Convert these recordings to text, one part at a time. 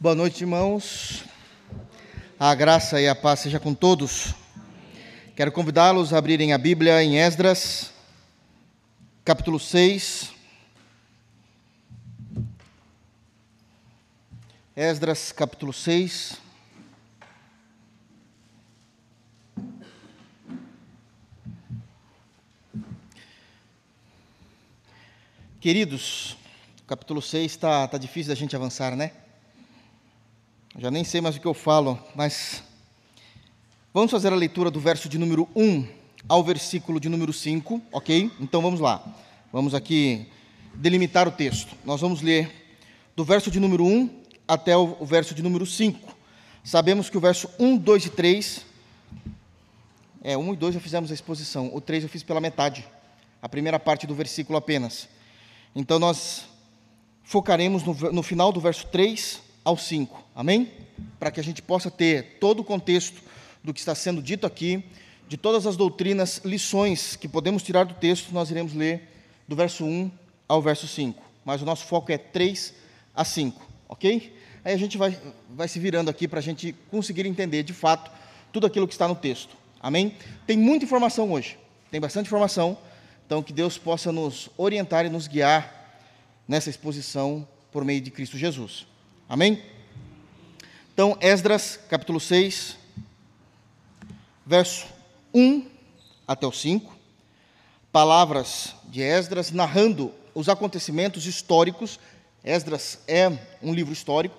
Boa noite, irmãos. A graça e a paz seja com todos. Quero convidá-los a abrirem a Bíblia em Esdras, capítulo 6. Esdras, capítulo 6. Queridos, capítulo 6 está tá difícil da gente avançar, né? Já nem sei mais o que eu falo, mas vamos fazer a leitura do verso de número 1 ao versículo de número 5, ok? Então vamos lá. Vamos aqui delimitar o texto. Nós vamos ler do verso de número 1 até o verso de número 5. Sabemos que o verso 1, 2 e 3. É, 1 e 2 já fizemos a exposição, o 3 eu fiz pela metade, a primeira parte do versículo apenas. Então nós focaremos no, no final do verso 3 ao 5, amém? Para que a gente possa ter todo o contexto do que está sendo dito aqui, de todas as doutrinas, lições que podemos tirar do texto, nós iremos ler do verso 1 ao verso 5. Mas o nosso foco é 3 a 5, ok? Aí a gente vai, vai se virando aqui para a gente conseguir entender de fato tudo aquilo que está no texto, amém? Tem muita informação hoje, tem bastante informação, então que Deus possa nos orientar e nos guiar nessa exposição por meio de Cristo Jesus. Amém? Então, Esdras, capítulo 6, verso 1 até o 5. Palavras de Esdras narrando os acontecimentos históricos. Esdras é um livro histórico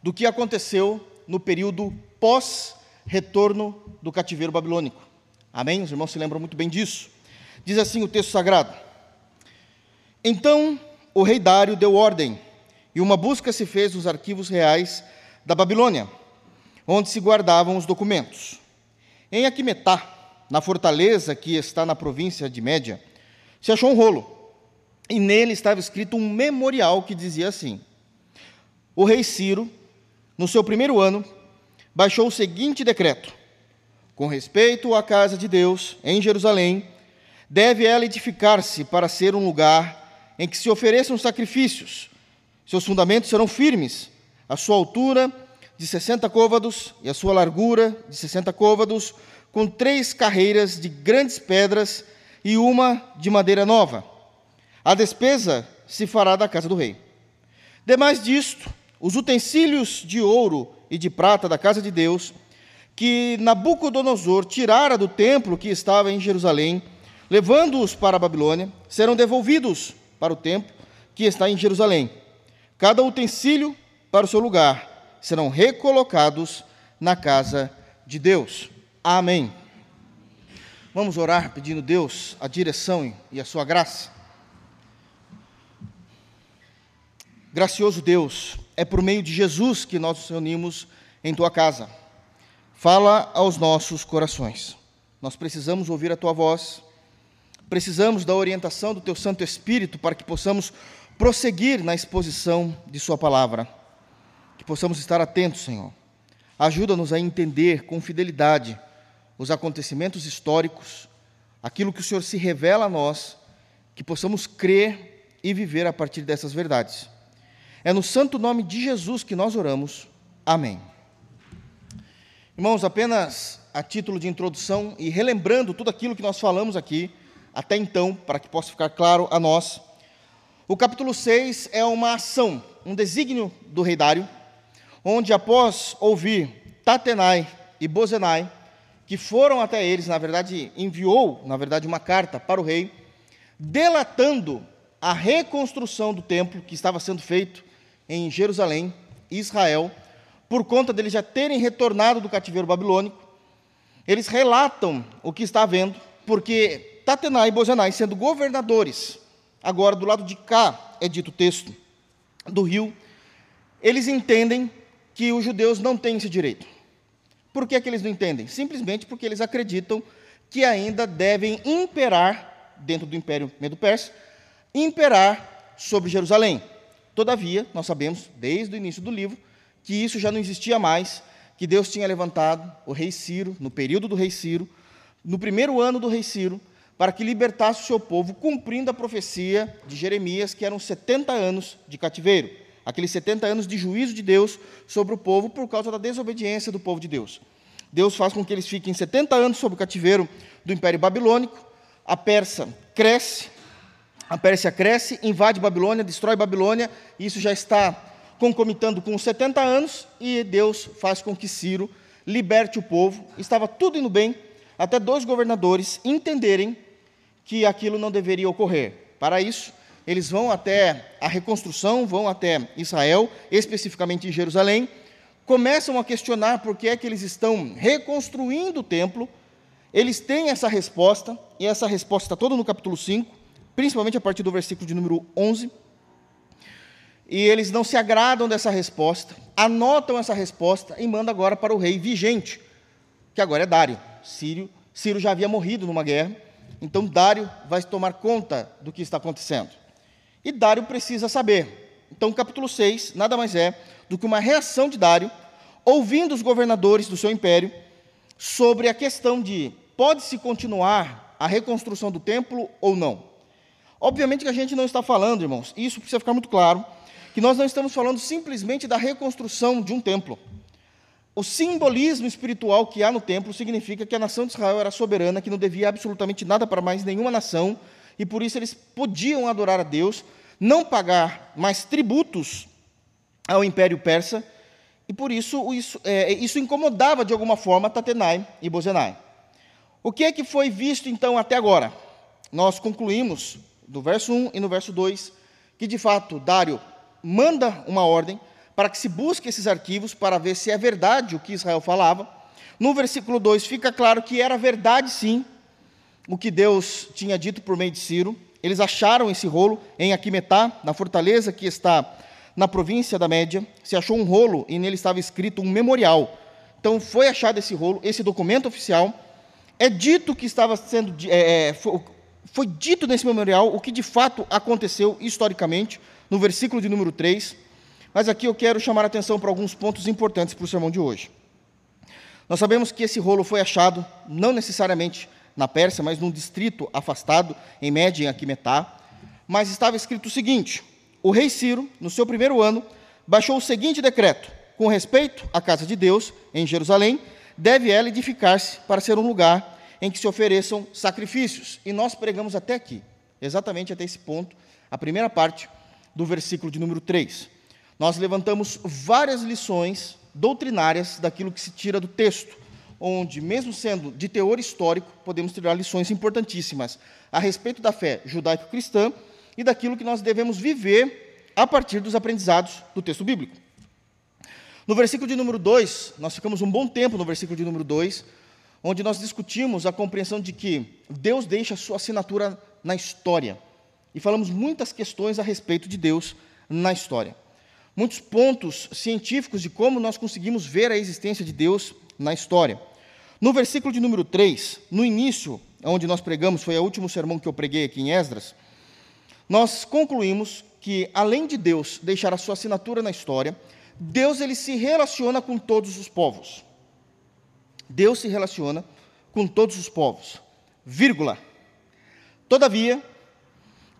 do que aconteceu no período pós-retorno do cativeiro babilônico. Amém? Os irmãos se lembram muito bem disso. Diz assim o texto sagrado: Então o rei Dário deu ordem e uma busca se fez nos arquivos reais da Babilônia, onde se guardavam os documentos. Em Aquimetá, na fortaleza que está na província de Média, se achou um rolo, e nele estava escrito um memorial que dizia assim: O rei Ciro, no seu primeiro ano, baixou o seguinte decreto: Com respeito à casa de Deus em Jerusalém, deve ela edificar-se para ser um lugar em que se ofereçam sacrifícios seus fundamentos serão firmes, a sua altura de 60 côvados e a sua largura de 60 côvados, com três carreiras de grandes pedras e uma de madeira nova. A despesa se fará da casa do rei. Demais disto, os utensílios de ouro e de prata da casa de Deus, que Nabucodonosor tirara do templo que estava em Jerusalém, levando-os para a Babilônia, serão devolvidos para o templo que está em Jerusalém cada utensílio para o seu lugar, serão recolocados na casa de Deus. Amém. Vamos orar pedindo a Deus a direção e a sua graça. Gracioso Deus, é por meio de Jesus que nós nos reunimos em tua casa. Fala aos nossos corações. Nós precisamos ouvir a tua voz, precisamos da orientação do teu Santo Espírito para que possamos prosseguir na exposição de Sua palavra. Que possamos estar atentos, Senhor. Ajuda-nos a entender com fidelidade os acontecimentos históricos, aquilo que o Senhor se revela a nós, que possamos crer e viver a partir dessas verdades. É no santo nome de Jesus que nós oramos. Amém. Irmãos, apenas a título de introdução e relembrando tudo aquilo que nós falamos aqui até então, para que possa ficar claro a nós. O capítulo 6 é uma ação, um desígnio do rei Dário, onde após ouvir Tatenai e Bozenai, que foram até eles, na verdade, enviou, na verdade, uma carta para o rei, delatando a reconstrução do templo que estava sendo feito em Jerusalém, Israel, por conta deles já terem retornado do cativeiro babilônico. Eles relatam o que está havendo, porque Tatenai e Bozenai, sendo governadores Agora, do lado de cá, é dito o texto do rio, eles entendem que os judeus não têm esse direito. Por que, é que eles não entendem? Simplesmente porque eles acreditam que ainda devem imperar, dentro do Império Medo-Persa, imperar sobre Jerusalém. Todavia, nós sabemos, desde o início do livro, que isso já não existia mais, que Deus tinha levantado o rei Ciro, no período do rei Ciro, no primeiro ano do rei Ciro, para que libertasse o seu povo, cumprindo a profecia de Jeremias, que eram 70 anos de cativeiro. Aqueles 70 anos de juízo de Deus sobre o povo por causa da desobediência do povo de Deus. Deus faz com que eles fiquem 70 anos sob o cativeiro do Império Babilônico. A Pérsia cresce, a Pérsia cresce, invade Babilônia, destrói Babilônia, e isso já está concomitando com os 70 anos, e Deus faz com que Ciro liberte o povo. Estava tudo indo bem, até dois governadores entenderem que aquilo não deveria ocorrer. Para isso, eles vão até a reconstrução, vão até Israel, especificamente em Jerusalém, começam a questionar por que é que eles estão reconstruindo o templo. Eles têm essa resposta, e essa resposta está toda no capítulo 5, principalmente a partir do versículo de número 11. E eles não se agradam dessa resposta, anotam essa resposta e mandam agora para o rei vigente, que agora é Dário. Sírio, Ciro já havia morrido numa guerra, então Dário vai tomar conta do que está acontecendo. E Dário precisa saber. Então, capítulo 6 nada mais é do que uma reação de Dário, ouvindo os governadores do seu império, sobre a questão de pode-se continuar a reconstrução do templo ou não. Obviamente que a gente não está falando, irmãos, isso precisa ficar muito claro, que nós não estamos falando simplesmente da reconstrução de um templo. O simbolismo espiritual que há no templo significa que a nação de Israel era soberana, que não devia absolutamente nada para mais nenhuma nação, e por isso eles podiam adorar a Deus, não pagar mais tributos ao Império Persa, e por isso isso, é, isso incomodava de alguma forma Tatenai e Bozenai. O que é que foi visto então até agora? Nós concluímos, no verso 1 e no verso 2, que de fato Dário manda uma ordem para que se busque esses arquivos para ver se é verdade o que Israel falava. No versículo 2 fica claro que era verdade sim o que Deus tinha dito por meio de Ciro. Eles acharam esse rolo em Aquimetá, na fortaleza que está na província da Média. Se achou um rolo e nele estava escrito um memorial. Então foi achado esse rolo, esse documento oficial. É dito que estava sendo. É, é foi, foi dito nesse memorial o que de fato aconteceu historicamente, no versículo de número 3. Mas aqui eu quero chamar a atenção para alguns pontos importantes para o sermão de hoje. Nós sabemos que esse rolo foi achado não necessariamente na Pérsia, mas num distrito afastado, em Média, em Aquimetá. Mas estava escrito o seguinte: o rei Ciro, no seu primeiro ano, baixou o seguinte decreto: com respeito à casa de Deus, em Jerusalém, deve ela edificar-se para ser um lugar em que se ofereçam sacrifícios. E nós pregamos até aqui, exatamente até esse ponto, a primeira parte do versículo de número 3 nós levantamos várias lições doutrinárias daquilo que se tira do texto, onde, mesmo sendo de teor histórico, podemos tirar lições importantíssimas a respeito da fé judaico-cristã e daquilo que nós devemos viver a partir dos aprendizados do texto bíblico. No versículo de número 2, nós ficamos um bom tempo no versículo de número 2, onde nós discutimos a compreensão de que Deus deixa a sua assinatura na história. E falamos muitas questões a respeito de Deus na história muitos pontos científicos de como nós conseguimos ver a existência de Deus na história. No versículo de número 3, no início, onde nós pregamos, foi o último sermão que eu preguei aqui em Esdras, nós concluímos que, além de Deus deixar a sua assinatura na história, Deus ele se relaciona com todos os povos. Deus se relaciona com todos os povos. Vírgula. Todavia,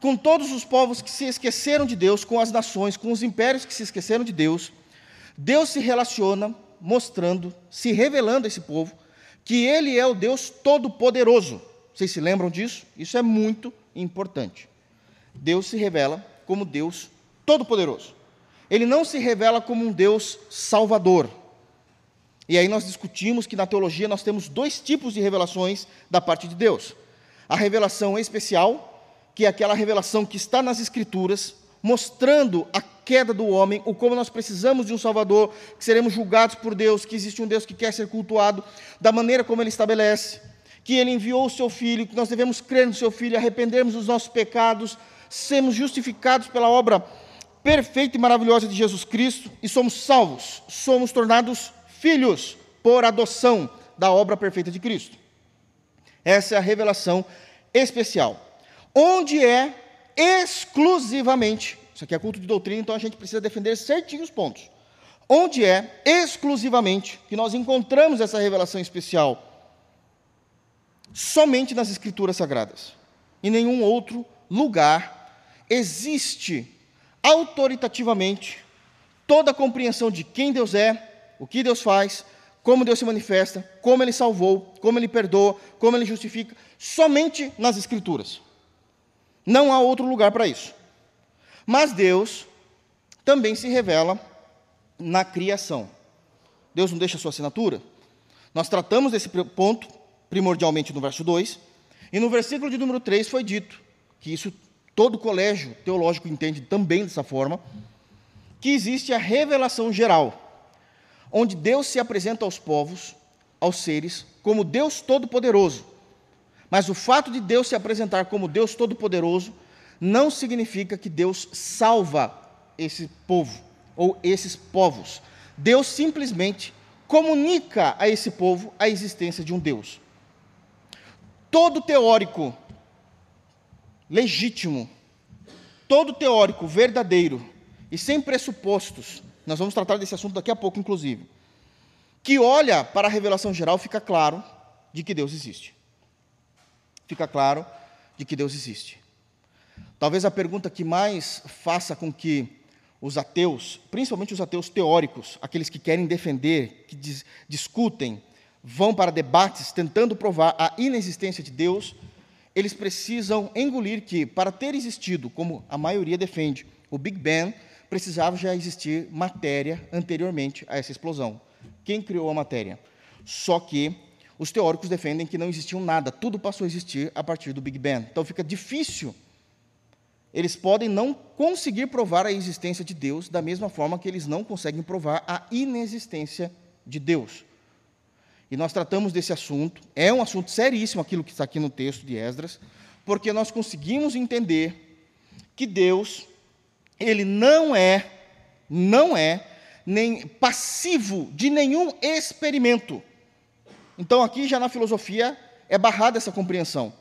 com todos os povos que se esqueceram de Deus, com as nações, com os impérios que se esqueceram de Deus, Deus se relaciona mostrando, se revelando a esse povo, que Ele é o Deus Todo-Poderoso. Vocês se lembram disso? Isso é muito importante. Deus se revela como Deus Todo-Poderoso. Ele não se revela como um Deus Salvador. E aí nós discutimos que na teologia nós temos dois tipos de revelações da parte de Deus: a revelação especial que é aquela revelação que está nas Escrituras, mostrando a queda do homem, o como nós precisamos de um Salvador, que seremos julgados por Deus, que existe um Deus que quer ser cultuado, da maneira como Ele estabelece, que Ele enviou o Seu Filho, que nós devemos crer no Seu Filho, arrependermos dos nossos pecados, sermos justificados pela obra perfeita e maravilhosa de Jesus Cristo e somos salvos, somos tornados filhos por adoção da obra perfeita de Cristo. Essa é a revelação especial onde é exclusivamente, isso aqui é culto de doutrina, então a gente precisa defender certinho os pontos. Onde é exclusivamente que nós encontramos essa revelação especial? Somente nas Escrituras Sagradas. Em nenhum outro lugar existe autoritativamente toda a compreensão de quem Deus é, o que Deus faz, como Deus se manifesta, como Ele salvou, como Ele perdoa, como Ele justifica, somente nas Escrituras. Não há outro lugar para isso. Mas Deus também se revela na criação. Deus não deixa a sua assinatura? Nós tratamos desse ponto primordialmente no verso 2, e no versículo de número 3 foi dito que isso todo colégio teológico entende também dessa forma, que existe a revelação geral, onde Deus se apresenta aos povos, aos seres, como Deus Todo-Poderoso. Mas o fato de Deus se apresentar como Deus Todo-Poderoso não significa que Deus salva esse povo ou esses povos. Deus simplesmente comunica a esse povo a existência de um Deus. Todo teórico legítimo, todo teórico verdadeiro e sem pressupostos, nós vamos tratar desse assunto daqui a pouco, inclusive, que olha para a revelação geral, fica claro de que Deus existe. Fica claro de que Deus existe. Talvez a pergunta que mais faça com que os ateus, principalmente os ateus teóricos, aqueles que querem defender, que dis discutem, vão para debates tentando provar a inexistência de Deus, eles precisam engolir que, para ter existido, como a maioria defende, o Big Bang, precisava já existir matéria anteriormente a essa explosão. Quem criou a matéria? Só que os teóricos defendem que não existiu nada, tudo passou a existir a partir do Big Bang. Então fica difícil eles podem não conseguir provar a existência de Deus da mesma forma que eles não conseguem provar a inexistência de Deus. E nós tratamos desse assunto, é um assunto seríssimo aquilo que está aqui no texto de Esdras, porque nós conseguimos entender que Deus, ele não é, não é nem passivo de nenhum experimento. Então aqui já na filosofia é barrada essa compreensão.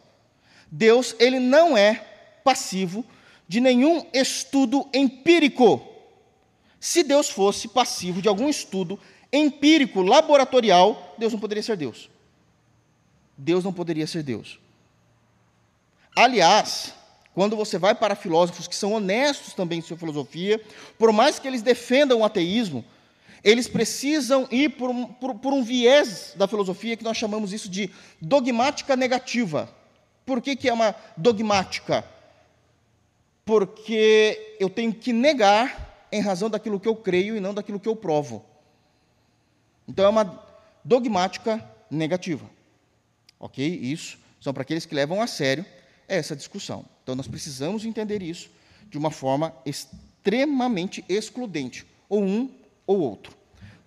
Deus, ele não é passivo de nenhum estudo empírico. Se Deus fosse passivo de algum estudo empírico, laboratorial, Deus não poderia ser Deus. Deus não poderia ser Deus. Aliás, quando você vai para filósofos que são honestos também em sua filosofia, por mais que eles defendam o ateísmo, eles precisam ir por um, por, por um viés da filosofia que nós chamamos isso de dogmática negativa. Por que, que é uma dogmática? porque eu tenho que negar em razão daquilo que eu creio e não daquilo que eu provo. Então é uma dogmática negativa. Ok? Isso são para aqueles que levam a sério essa discussão. Então nós precisamos entender isso de uma forma extremamente excludente, ou um ou outro.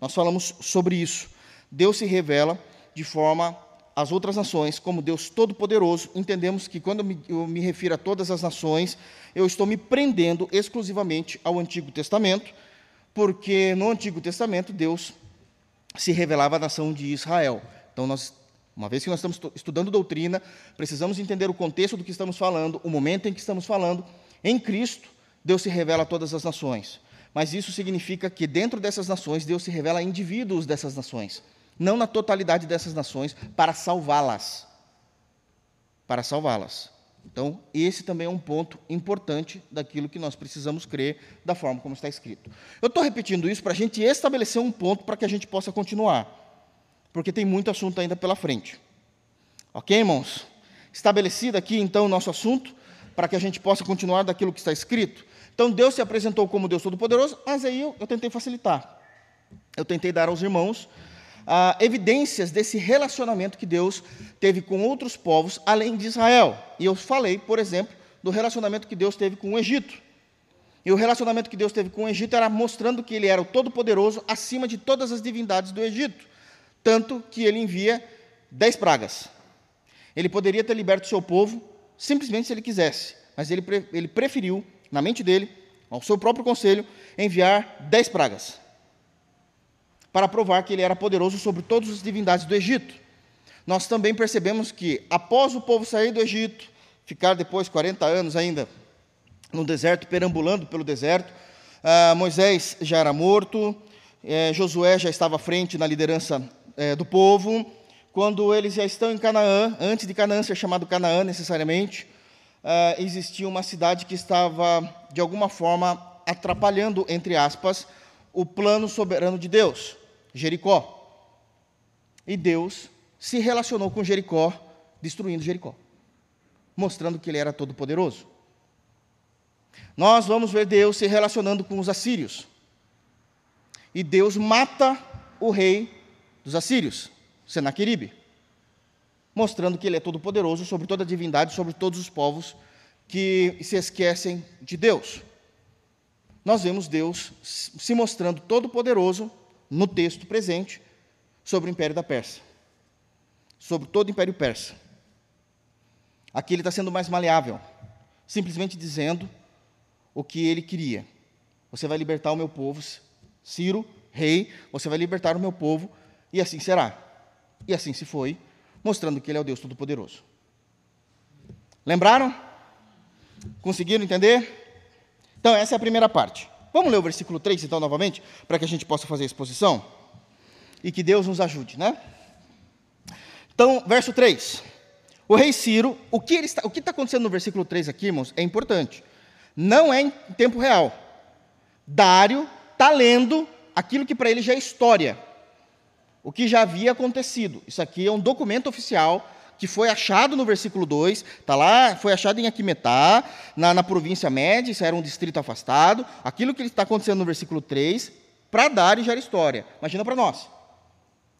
Nós falamos sobre isso. Deus se revela de forma as outras nações como Deus Todo-Poderoso, entendemos que quando eu me refiro a todas as nações, eu estou me prendendo exclusivamente ao Antigo Testamento, porque no Antigo Testamento Deus se revelava à nação de Israel. Então, nós, uma vez que nós estamos estudando doutrina, precisamos entender o contexto do que estamos falando, o momento em que estamos falando. Em Cristo, Deus se revela a todas as nações. Mas isso significa que dentro dessas nações, Deus se revela a indivíduos dessas nações não na totalidade dessas nações, para salvá-las. Para salvá-las. Então, esse também é um ponto importante daquilo que nós precisamos crer da forma como está escrito. Eu estou repetindo isso para a gente estabelecer um ponto para que a gente possa continuar, porque tem muito assunto ainda pela frente. Ok, irmãos? Estabelecido aqui, então, o nosso assunto, para que a gente possa continuar daquilo que está escrito. Então, Deus se apresentou como Deus Todo-Poderoso, mas aí eu, eu tentei facilitar. Eu tentei dar aos irmãos ah, evidências desse relacionamento que Deus teve com outros povos além de Israel. E eu falei, por exemplo, do relacionamento que Deus teve com o Egito. E o relacionamento que Deus teve com o Egito era mostrando que ele era o Todo-Poderoso acima de todas as divindades do Egito. Tanto que ele envia dez pragas. Ele poderia ter liberto o seu povo simplesmente se ele quisesse, mas ele, ele preferiu, na mente dele, ao seu próprio conselho, enviar dez pragas para provar que ele era poderoso sobre todas as divindades do Egito. Nós também percebemos que, após o povo sair do Egito, ficar depois 40 anos ainda no deserto, perambulando pelo deserto, ah, Moisés já era morto, eh, Josué já estava à frente na liderança eh, do povo. Quando eles já estão em Canaã, antes de Canaã ser chamado Canaã necessariamente, ah, existia uma cidade que estava, de alguma forma, atrapalhando, entre aspas, o plano soberano de Deus, Jericó. E Deus se relacionou com Jericó, destruindo Jericó, mostrando que ele era todo-poderoso. Nós vamos ver Deus se relacionando com os assírios. E Deus mata o rei dos assírios, Senaqueribe, mostrando que ele é todo-poderoso sobre toda a divindade, sobre todos os povos que se esquecem de Deus. Nós vemos Deus se mostrando todo-poderoso no texto presente sobre o império da Pérsia, sobre todo o império persa. Aqui ele está sendo mais maleável, simplesmente dizendo o que ele queria. Você vai libertar o meu povo, Ciro, rei, você vai libertar o meu povo, e assim será. E assim se foi, mostrando que ele é o Deus Todo-Poderoso. Lembraram? Conseguiram entender? Então, essa é a primeira parte. Vamos ler o versículo 3, então, novamente, para que a gente possa fazer a exposição? E que Deus nos ajude, né? Então, verso 3. O rei Ciro, o que está, o que está acontecendo no versículo 3 aqui, irmãos, é importante. Não é em tempo real. Dário está lendo aquilo que para ele já é história, o que já havia acontecido. Isso aqui é um documento oficial que foi achado no versículo 2, está lá, foi achado em Aquimetá, na, na província média, isso era um distrito afastado. Aquilo que está acontecendo no versículo 3, para Dário já era história. Imagina para nós.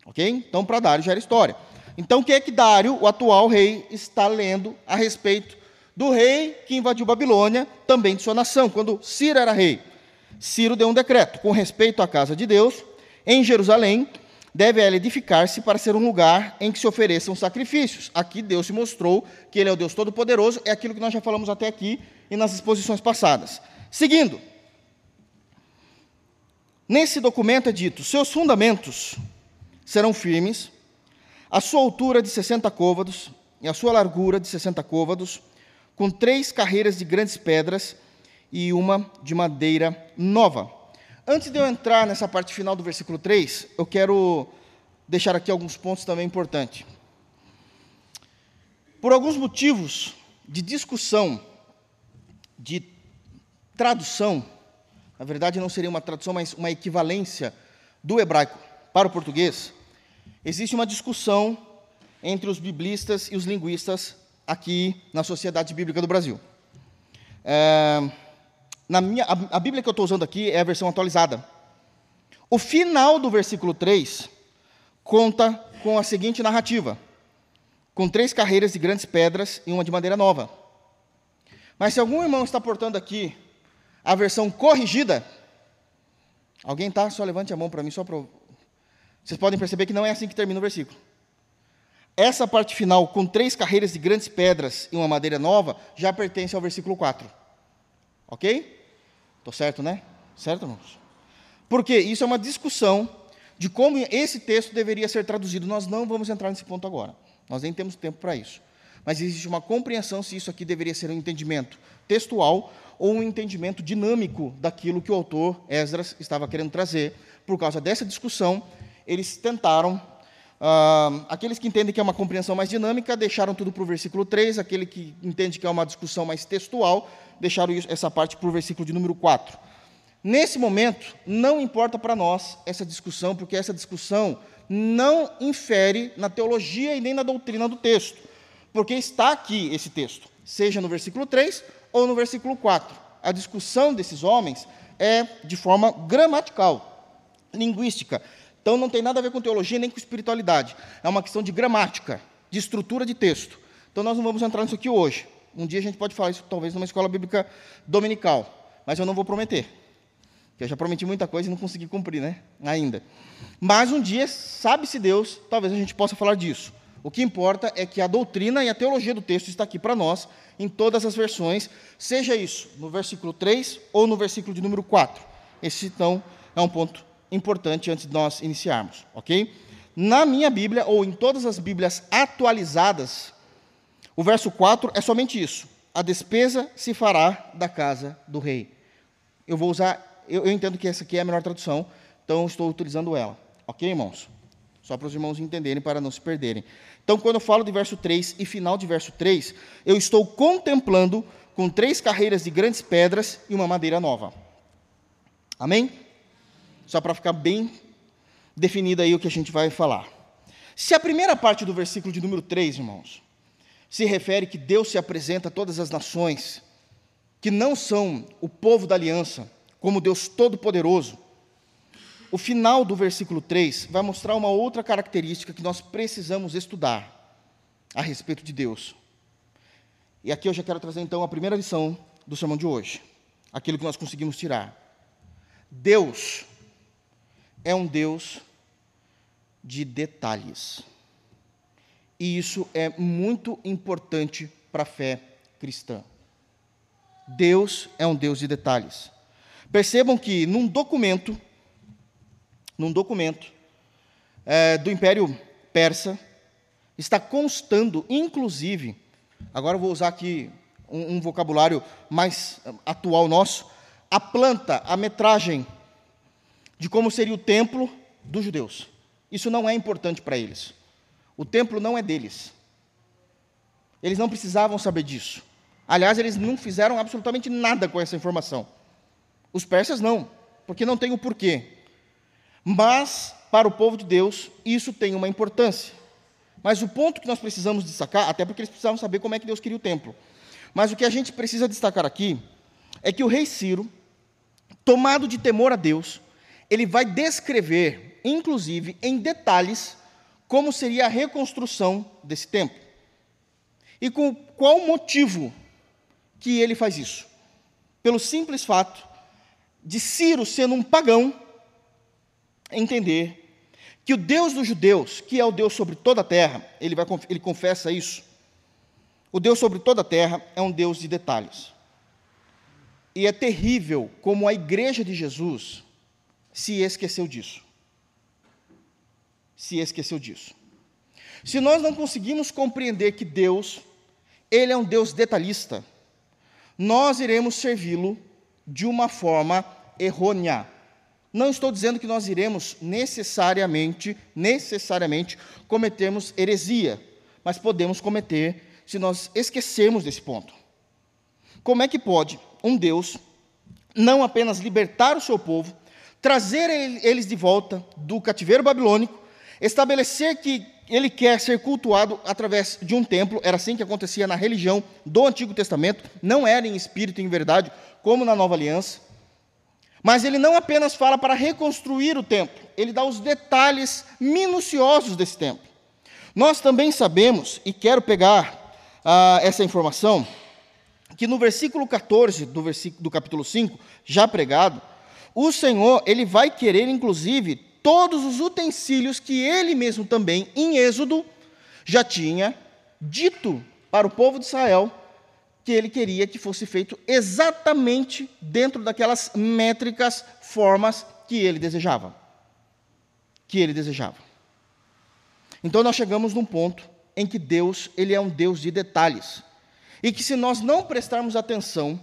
Ok? Então, para Dário já era história. Então, o que é que Dário, o atual rei, está lendo a respeito do rei que invadiu Babilônia, também de sua nação, quando Ciro era rei? Ciro deu um decreto com respeito à casa de Deus, em Jerusalém, deve ela edificar-se para ser um lugar em que se ofereçam sacrifícios. Aqui Deus se mostrou que Ele é o Deus Todo-Poderoso, é aquilo que nós já falamos até aqui e nas exposições passadas. Seguindo, nesse documento é dito: seus fundamentos serão firmes, a sua altura de 60 côvados e a sua largura de 60 côvados, com três carreiras de grandes pedras e uma de madeira nova Antes de eu entrar nessa parte final do versículo 3, eu quero deixar aqui alguns pontos também importantes. Por alguns motivos de discussão, de tradução, na verdade não seria uma tradução, mas uma equivalência do hebraico para o português, existe uma discussão entre os biblistas e os linguistas aqui na Sociedade Bíblica do Brasil. É, na minha, a, a Bíblia que eu estou usando aqui é a versão atualizada. O final do versículo 3 conta com a seguinte narrativa: com três carreiras de grandes pedras e uma de madeira nova. Mas se algum irmão está portando aqui a versão corrigida, alguém está? Só levante a mão para mim, só para. Vocês podem perceber que não é assim que termina o versículo. Essa parte final, com três carreiras de grandes pedras e uma madeira nova, já pertence ao versículo 4. Ok? Estou certo, né? Certo, irmãos? Porque isso é uma discussão de como esse texto deveria ser traduzido. Nós não vamos entrar nesse ponto agora. Nós nem temos tempo para isso. Mas existe uma compreensão se isso aqui deveria ser um entendimento textual ou um entendimento dinâmico daquilo que o autor Esdras estava querendo trazer. Por causa dessa discussão, eles tentaram. Aqueles que entendem que é uma compreensão mais dinâmica deixaram tudo para o versículo 3, aquele que entende que é uma discussão mais textual deixaram essa parte para o versículo de número 4. Nesse momento, não importa para nós essa discussão, porque essa discussão não infere na teologia e nem na doutrina do texto, porque está aqui esse texto, seja no versículo 3 ou no versículo 4. A discussão desses homens é de forma gramatical, linguística. Então não tem nada a ver com teologia nem com espiritualidade. É uma questão de gramática, de estrutura de texto. Então nós não vamos entrar nisso aqui hoje. Um dia a gente pode falar isso, talvez, numa escola bíblica dominical, mas eu não vou prometer. Porque eu já prometi muita coisa e não consegui cumprir, né? Ainda. Mas um dia, sabe-se Deus, talvez a gente possa falar disso. O que importa é que a doutrina e a teologia do texto está aqui para nós, em todas as versões, seja isso no versículo 3 ou no versículo de número 4. Esse, então, é um ponto importante antes de nós iniciarmos, ok? Na minha Bíblia, ou em todas as Bíblias atualizadas, o verso 4 é somente isso. A despesa se fará da casa do rei. Eu vou usar, eu, eu entendo que essa aqui é a melhor tradução, então estou utilizando ela. Ok, irmãos? Só para os irmãos entenderem, para não se perderem. Então, quando eu falo de verso 3 e final de verso 3, eu estou contemplando com três carreiras de grandes pedras e uma madeira nova. Amém? Só para ficar bem definido aí o que a gente vai falar. Se a primeira parte do versículo de número 3, irmãos, se refere que Deus se apresenta a todas as nações que não são o povo da aliança, como Deus Todo-Poderoso, o final do versículo 3 vai mostrar uma outra característica que nós precisamos estudar a respeito de Deus. E aqui eu já quero trazer então a primeira lição do sermão de hoje, aquilo que nós conseguimos tirar. Deus é um Deus de detalhes. E isso é muito importante para a fé cristã. Deus é um Deus de detalhes. Percebam que num documento, num documento é, do Império Persa, está constando, inclusive, agora eu vou usar aqui um, um vocabulário mais atual nosso, a planta, a metragem de como seria o templo dos judeus. Isso não é importante para eles. O templo não é deles. Eles não precisavam saber disso. Aliás, eles não fizeram absolutamente nada com essa informação. Os persas não, porque não tem o porquê. Mas, para o povo de Deus, isso tem uma importância. Mas o ponto que nós precisamos destacar, até porque eles precisavam saber como é que Deus queria o templo. Mas o que a gente precisa destacar aqui é que o rei Ciro, tomado de temor a Deus, ele vai descrever, inclusive em detalhes, como seria a reconstrução desse templo. E com qual motivo que ele faz isso? Pelo simples fato de Ciro, sendo um pagão, entender que o Deus dos judeus, que é o Deus sobre toda a terra, ele, vai, ele confessa isso, o Deus sobre toda a terra é um Deus de detalhes. E é terrível como a igreja de Jesus se esqueceu disso. Se esqueceu disso. Se nós não conseguimos compreender que Deus, Ele é um Deus detalhista, nós iremos servi-lo de uma forma errônea. Não estou dizendo que nós iremos necessariamente, necessariamente cometermos heresia, mas podemos cometer se nós esquecermos desse ponto. Como é que pode um Deus não apenas libertar o seu povo, trazer eles de volta do cativeiro babilônico, estabelecer que ele quer ser cultuado através de um templo, era assim que acontecia na religião do Antigo Testamento, não era em espírito e em verdade, como na Nova Aliança. Mas ele não apenas fala para reconstruir o templo, ele dá os detalhes minuciosos desse templo. Nós também sabemos, e quero pegar ah, essa informação, que no versículo 14 do, versículo, do capítulo 5, já pregado, o Senhor, ele vai querer, inclusive, todos os utensílios que ele mesmo também, em Êxodo, já tinha dito para o povo de Israel que ele queria que fosse feito exatamente dentro daquelas métricas, formas que ele desejava. Que ele desejava. Então nós chegamos num ponto em que Deus, ele é um Deus de detalhes. E que se nós não prestarmos atenção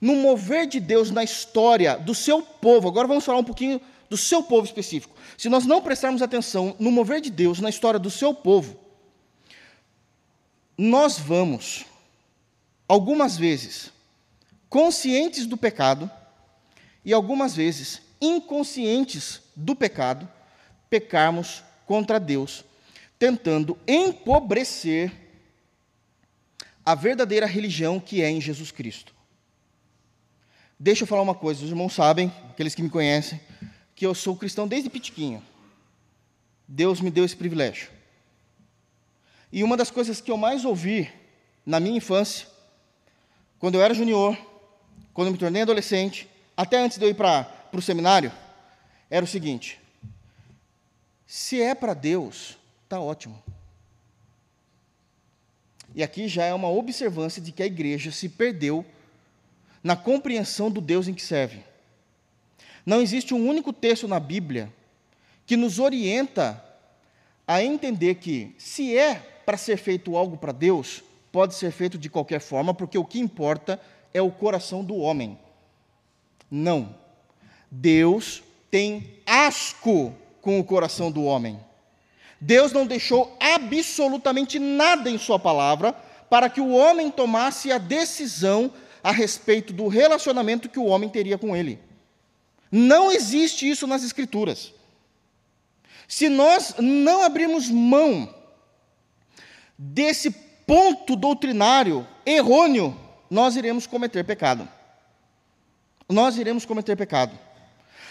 no mover de Deus na história do seu povo, agora vamos falar um pouquinho do seu povo específico. Se nós não prestarmos atenção no mover de Deus na história do seu povo, nós vamos, algumas vezes, conscientes do pecado, e algumas vezes, inconscientes do pecado, pecarmos contra Deus, tentando empobrecer a verdadeira religião que é em Jesus Cristo. Deixa eu falar uma coisa, os irmãos sabem, aqueles que me conhecem, que eu sou cristão desde pitiquinho. Deus me deu esse privilégio. E uma das coisas que eu mais ouvi na minha infância, quando eu era junior, quando eu me tornei adolescente, até antes de eu ir para o seminário, era o seguinte: se é para Deus, está ótimo. E aqui já é uma observância de que a igreja se perdeu na compreensão do Deus em que serve. Não existe um único texto na Bíblia que nos orienta a entender que, se é para ser feito algo para Deus, pode ser feito de qualquer forma, porque o que importa é o coração do homem. Não. Deus tem asco com o coração do homem. Deus não deixou absolutamente nada em Sua palavra para que o homem tomasse a decisão a respeito do relacionamento que o homem teria com ele. Não existe isso nas Escrituras. Se nós não abrirmos mão desse ponto doutrinário errôneo, nós iremos cometer pecado. Nós iremos cometer pecado.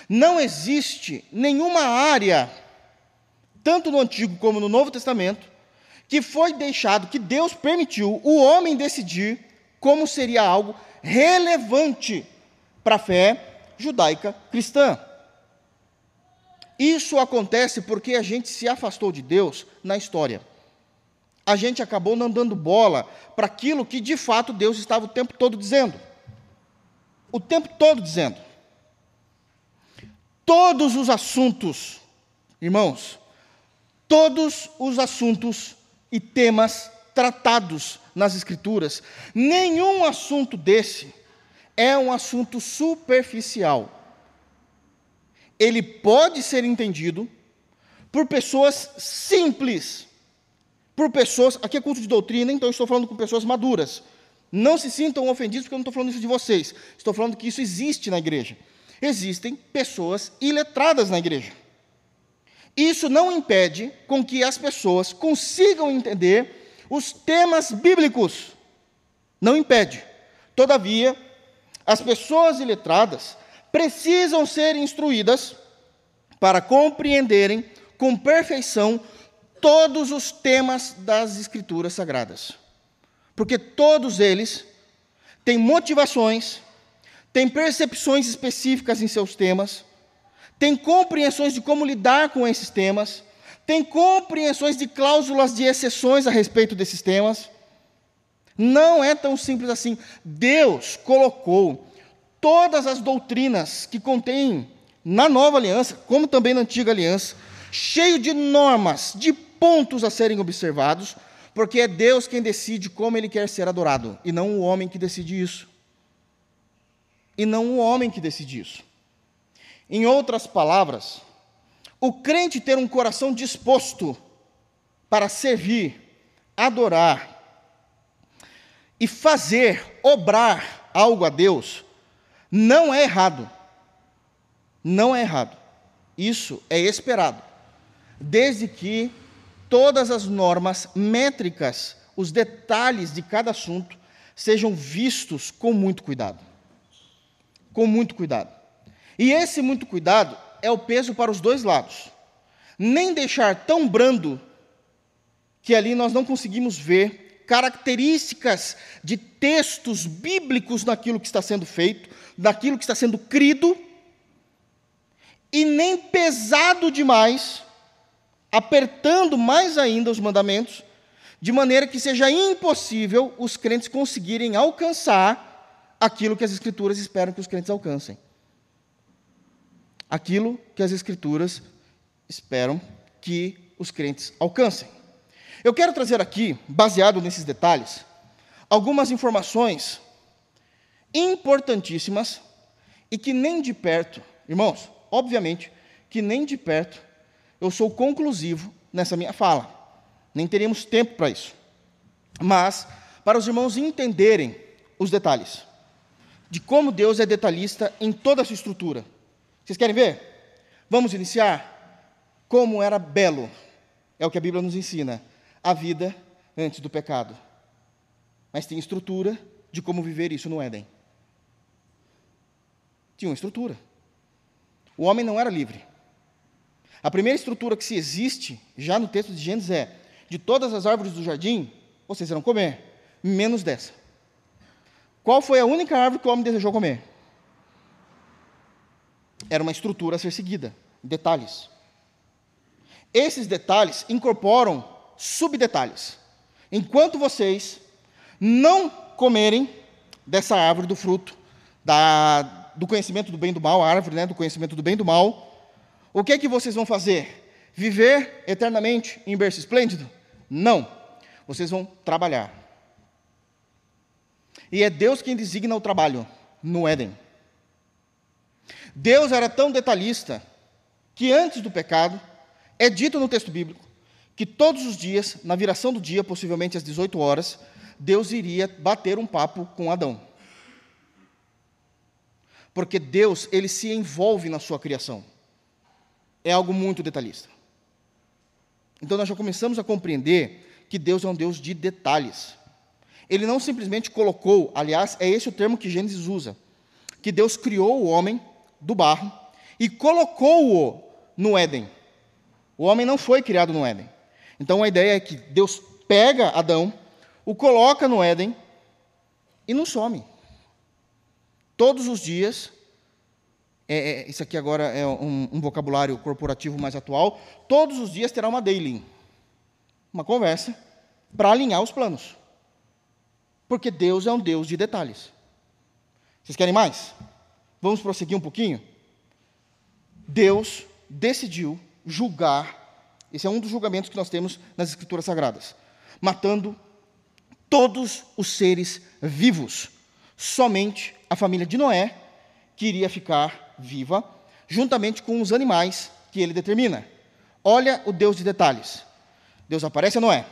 Não existe nenhuma área, tanto no Antigo como no Novo Testamento, que foi deixado, que Deus permitiu o homem decidir como seria algo relevante para a fé judaica cristã. Isso acontece porque a gente se afastou de Deus na história. A gente acabou não dando bola para aquilo que de fato Deus estava o tempo todo dizendo. O tempo todo dizendo. Todos os assuntos, irmãos, todos os assuntos e temas tratados nas Escrituras, nenhum assunto desse é um assunto superficial. Ele pode ser entendido por pessoas simples, por pessoas. Aqui é culto de doutrina, então estou falando com pessoas maduras. Não se sintam ofendidos porque eu não estou falando isso de vocês. Estou falando que isso existe na igreja. Existem pessoas iletradas na igreja. Isso não impede com que as pessoas consigam entender os temas bíblicos. Não impede. Todavia, as pessoas iletradas precisam ser instruídas para compreenderem com perfeição todos os temas das Escrituras Sagradas. Porque todos eles têm motivações, têm percepções específicas em seus temas, têm compreensões de como lidar com esses temas, têm compreensões de cláusulas de exceções a respeito desses temas. Não é tão simples assim. Deus colocou todas as doutrinas que contém na nova aliança, como também na antiga aliança, cheio de normas, de pontos a serem observados, porque é Deus quem decide como ele quer ser adorado, e não o homem que decide isso. E não o homem que decide isso. Em outras palavras, o crente ter um coração disposto para servir, adorar e fazer, obrar algo a Deus, não é errado. Não é errado. Isso é esperado. Desde que todas as normas métricas, os detalhes de cada assunto, sejam vistos com muito cuidado. Com muito cuidado. E esse muito cuidado é o peso para os dois lados. Nem deixar tão brando que ali nós não conseguimos ver características de textos bíblicos naquilo que está sendo feito, daquilo que está sendo crido, e nem pesado demais, apertando mais ainda os mandamentos, de maneira que seja impossível os crentes conseguirem alcançar aquilo que as Escrituras esperam que os crentes alcancem. Aquilo que as Escrituras esperam que os crentes alcancem. Eu quero trazer aqui, baseado nesses detalhes, algumas informações importantíssimas e que nem de perto, irmãos, obviamente, que nem de perto eu sou conclusivo nessa minha fala. Nem teríamos tempo para isso. Mas, para os irmãos entenderem os detalhes de como Deus é detalhista em toda a sua estrutura. Vocês querem ver? Vamos iniciar? Como era belo, é o que a Bíblia nos ensina, a vida antes do pecado. Mas tem estrutura de como viver isso no Éden tinha uma estrutura. O homem não era livre. A primeira estrutura que se existe, já no texto de Gênesis, é: de todas as árvores do jardim, vocês irão comer, menos dessa. Qual foi a única árvore que o homem desejou comer? Era uma estrutura a ser seguida, detalhes. Esses detalhes incorporam subdetalhes. Enquanto vocês não comerem dessa árvore do fruto, da, do conhecimento do bem e do mal, a árvore né, do conhecimento do bem e do mal, o que é que vocês vão fazer? Viver eternamente em berço esplêndido? Não. Vocês vão trabalhar. E é Deus quem designa o trabalho no Éden. Deus era tão detalhista que antes do pecado, é dito no texto bíblico que todos os dias, na viração do dia, possivelmente às 18 horas, Deus iria bater um papo com Adão. porque Deus, ele se envolve na sua criação. É algo muito detalhista. Então nós já começamos a compreender que Deus é um Deus de detalhes. Ele não simplesmente colocou, aliás, é esse o termo que Gênesis usa, que Deus criou o homem do barro e colocou-o no Éden. O homem não foi criado no Éden. Então a ideia é que Deus pega Adão, o coloca no Éden e não some. Todos os dias, é, é, isso aqui agora é um, um vocabulário corporativo mais atual, todos os dias terá uma daily, uma conversa, para alinhar os planos. Porque Deus é um Deus de detalhes. Vocês querem mais? Vamos prosseguir um pouquinho? Deus decidiu julgar, esse é um dos julgamentos que nós temos nas Escrituras Sagradas, matando todos os seres vivos. Somente a família de Noé que iria ficar viva, juntamente com os animais que ele determina. Olha o Deus de detalhes. Deus aparece a Noé.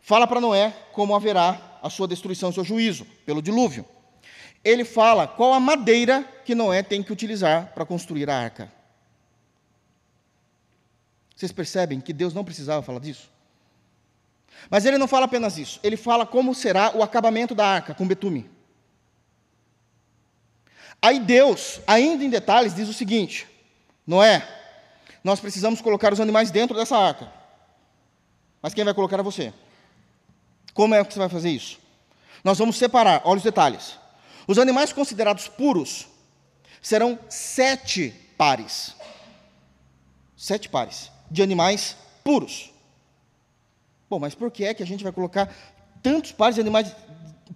Fala para Noé como haverá a sua destruição, o seu juízo, pelo dilúvio. Ele fala qual a madeira que Noé tem que utilizar para construir a arca. Vocês percebem que Deus não precisava falar disso? Mas ele não fala apenas isso, ele fala como será o acabamento da arca com betume. Aí Deus, ainda em detalhes, diz o seguinte: Noé, nós precisamos colocar os animais dentro dessa arca. Mas quem vai colocar é você. Como é que você vai fazer isso? Nós vamos separar, olha os detalhes. Os animais considerados puros serão sete pares. Sete pares de animais puros. Bom, mas por que é que a gente vai colocar tantos pares de animais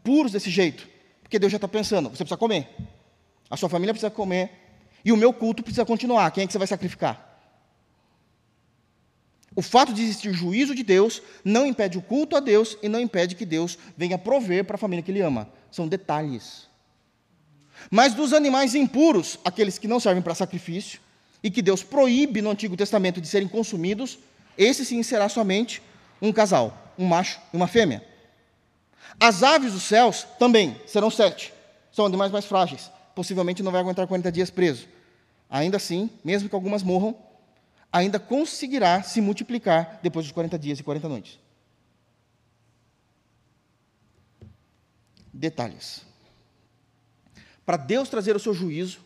puros desse jeito? Porque Deus já está pensando, você precisa comer. A sua família precisa comer. E o meu culto precisa continuar. Quem é que você vai sacrificar? O fato de existir juízo de Deus não impede o culto a Deus e não impede que Deus venha prover para a família que Ele ama. São detalhes. Mas dos animais impuros, aqueles que não servem para sacrifício, e que Deus proíbe no Antigo Testamento de serem consumidos, esse sim será somente um casal, um macho e uma fêmea. As aves dos céus também serão sete, são animais mais frágeis, possivelmente não vai aguentar 40 dias preso. Ainda assim, mesmo que algumas morram, ainda conseguirá se multiplicar depois dos 40 dias e 40 noites. Detalhes. Para Deus trazer o seu juízo,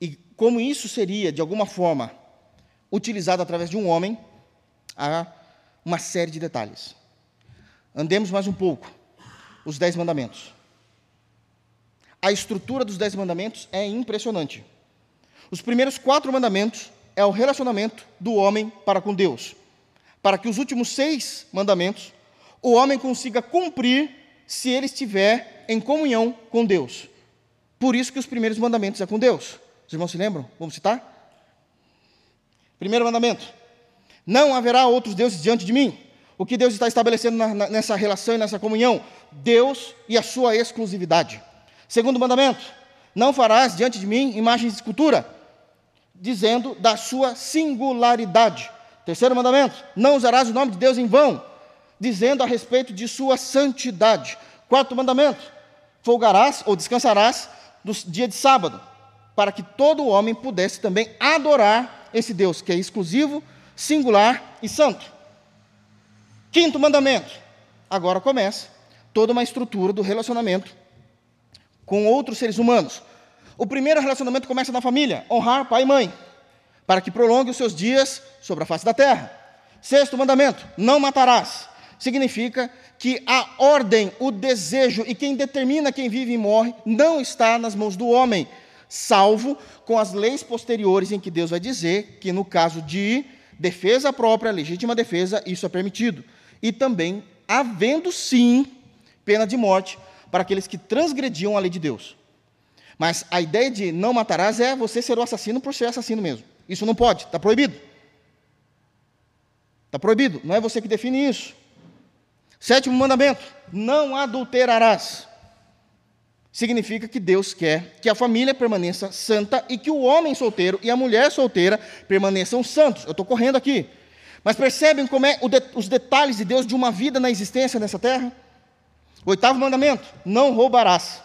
e como isso seria, de alguma forma, utilizado através de um homem, há uma série de detalhes. Andemos mais um pouco. Os Dez Mandamentos. A estrutura dos Dez Mandamentos é impressionante. Os primeiros quatro mandamentos é o relacionamento do homem para com Deus. Para que os últimos seis mandamentos o homem consiga cumprir se ele estiver em comunhão com Deus. Por isso que os primeiros mandamentos é com Deus. Os irmãos se lembram? Vamos citar? Primeiro mandamento: Não haverá outros deuses diante de mim. O que Deus está estabelecendo na, na, nessa relação e nessa comunhão? Deus e a sua exclusividade. Segundo mandamento: Não farás diante de mim imagens de escultura, dizendo da sua singularidade. Terceiro mandamento: Não usarás o nome de Deus em vão, dizendo a respeito de sua santidade. Quarto mandamento: Folgarás ou descansarás do dia de sábado para que todo homem pudesse também adorar esse Deus, que é exclusivo, singular e santo. Quinto mandamento. Agora começa toda uma estrutura do relacionamento com outros seres humanos. O primeiro relacionamento começa na família, honrar pai e mãe, para que prolongue os seus dias sobre a face da terra. Sexto mandamento: não matarás. Significa que a ordem, o desejo e quem determina quem vive e morre não está nas mãos do homem, salvo com as leis posteriores em que Deus vai dizer que, no caso de defesa própria, legítima defesa, isso é permitido. E também havendo sim pena de morte para aqueles que transgrediam a lei de Deus. Mas a ideia de não matarás é você ser o assassino por ser assassino mesmo. Isso não pode, está proibido. Está proibido, não é você que define isso. Sétimo mandamento: não adulterarás significa que Deus quer que a família permaneça santa e que o homem solteiro e a mulher solteira permaneçam santos. Eu estou correndo aqui. Mas percebem como é de, os detalhes de Deus de uma vida na existência nessa terra? Oitavo mandamento: não roubarás.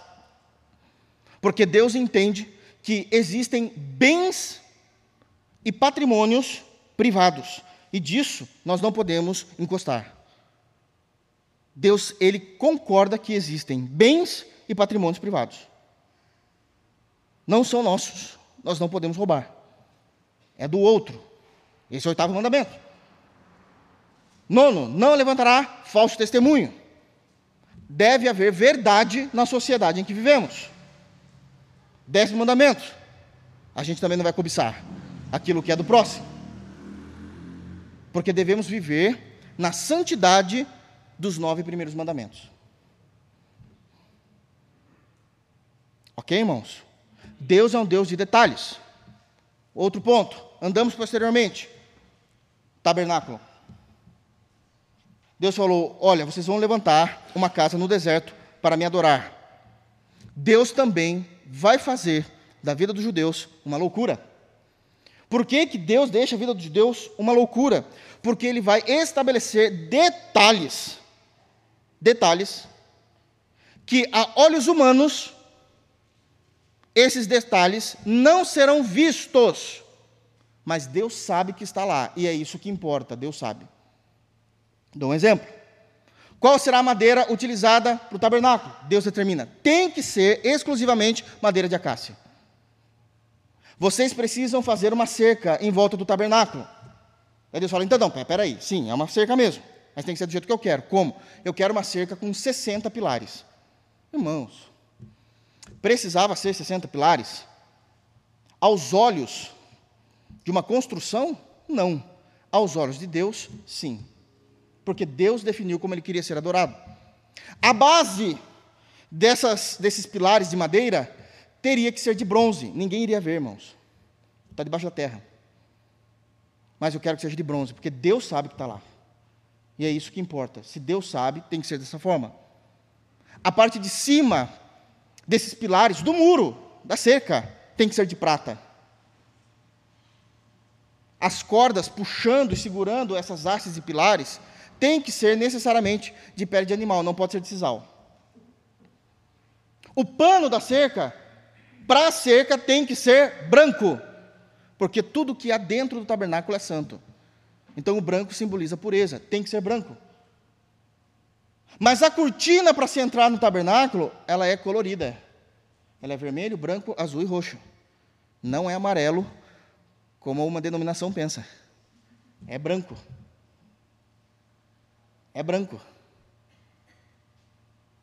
Porque Deus entende que existem bens e patrimônios privados, e disso nós não podemos encostar. Deus, ele concorda que existem bens e patrimônios privados. Não são nossos, nós não podemos roubar. É do outro. Esse é o oitavo mandamento. Nono, não levantará falso testemunho. Deve haver verdade na sociedade em que vivemos. Décimo mandamento. A gente também não vai cobiçar aquilo que é do próximo. Porque devemos viver na santidade dos nove primeiros mandamentos. Ok, irmãos? Deus é um Deus de detalhes. Outro ponto, andamos posteriormente. Tabernáculo. Deus falou: Olha, vocês vão levantar uma casa no deserto para me adorar. Deus também vai fazer da vida dos judeus uma loucura. Por que, que Deus deixa a vida dos judeus uma loucura? Porque Ele vai estabelecer detalhes, detalhes, que a olhos humanos, esses detalhes não serão vistos, mas Deus sabe que está lá, e é isso que importa, Deus sabe. Dou um exemplo. Qual será a madeira utilizada para o tabernáculo? Deus determina. Tem que ser exclusivamente madeira de acácia. Vocês precisam fazer uma cerca em volta do tabernáculo. Aí Deus fala, então não, peraí, sim, é uma cerca mesmo, mas tem que ser do jeito que eu quero. Como? Eu quero uma cerca com 60 pilares. Irmãos, precisava ser 60 pilares? Aos olhos de uma construção? Não. Aos olhos de Deus, sim porque Deus definiu como ele queria ser adorado. A base dessas, desses pilares de madeira teria que ser de bronze. Ninguém iria ver, irmãos. Está debaixo da terra. Mas eu quero que seja de bronze, porque Deus sabe que está lá. E é isso que importa. Se Deus sabe, tem que ser dessa forma. A parte de cima desses pilares, do muro, da cerca, tem que ser de prata. As cordas puxando e segurando essas hastes e pilares tem que ser necessariamente de pele de animal, não pode ser de sisal. O pano da cerca, para a cerca, tem que ser branco, porque tudo que há dentro do tabernáculo é santo. Então o branco simboliza pureza, tem que ser branco. Mas a cortina para se entrar no tabernáculo, ela é colorida. Ela é vermelho, branco, azul e roxo. Não é amarelo, como uma denominação pensa. É branco é branco.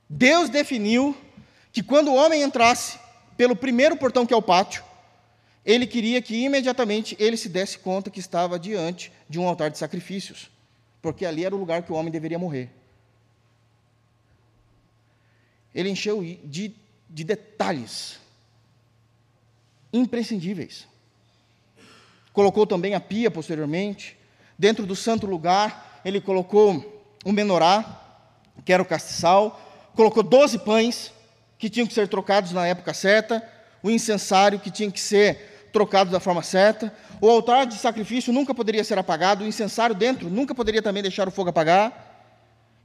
Deus definiu que quando o homem entrasse pelo primeiro portão, que é o pátio, ele queria que imediatamente ele se desse conta que estava diante de um altar de sacrifícios, porque ali era o lugar que o homem deveria morrer. Ele encheu de, de detalhes imprescindíveis. Colocou também a pia posteriormente. Dentro do santo lugar, ele colocou um menorá, que era o castiçal, colocou doze pães, que tinham que ser trocados na época certa, o incensário, que tinha que ser trocado da forma certa, o altar de sacrifício nunca poderia ser apagado, o incensário dentro nunca poderia também deixar o fogo apagar,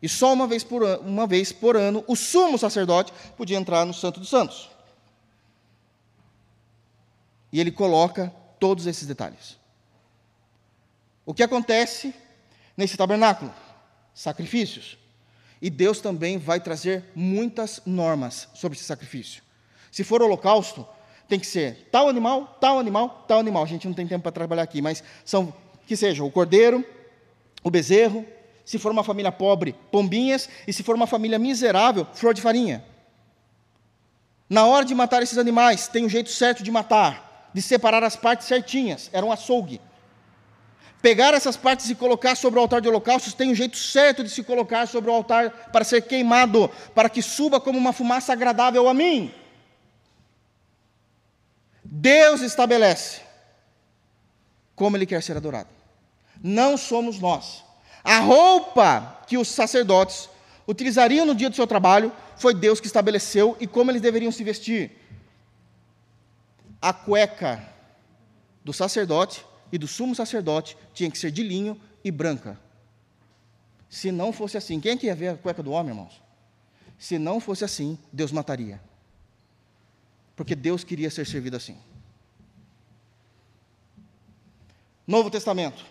e só uma vez por, ano, uma vez por ano o sumo sacerdote podia entrar no Santo dos Santos. E ele coloca todos esses detalhes. O que acontece nesse tabernáculo? sacrifícios. E Deus também vai trazer muitas normas sobre esse sacrifício. Se for holocausto, tem que ser tal animal, tal animal, tal animal. A gente não tem tempo para trabalhar aqui, mas são que seja o cordeiro, o bezerro, se for uma família pobre, pombinhas, e se for uma família miserável, flor de farinha. Na hora de matar esses animais, tem um jeito certo de matar, de separar as partes certinhas, era um açougue pegar essas partes e colocar sobre o altar de holocaustos, tem um jeito certo de se colocar sobre o altar para ser queimado, para que suba como uma fumaça agradável a mim. Deus estabelece como Ele quer ser adorado. Não somos nós. A roupa que os sacerdotes utilizariam no dia do seu trabalho foi Deus que estabeleceu e como eles deveriam se vestir. A cueca do sacerdote e do sumo sacerdote tinha que ser de linho e branca. Se não fosse assim, quem é que ia ver a cueca do homem, irmãos? Se não fosse assim, Deus mataria. Porque Deus queria ser servido assim. Novo Testamento.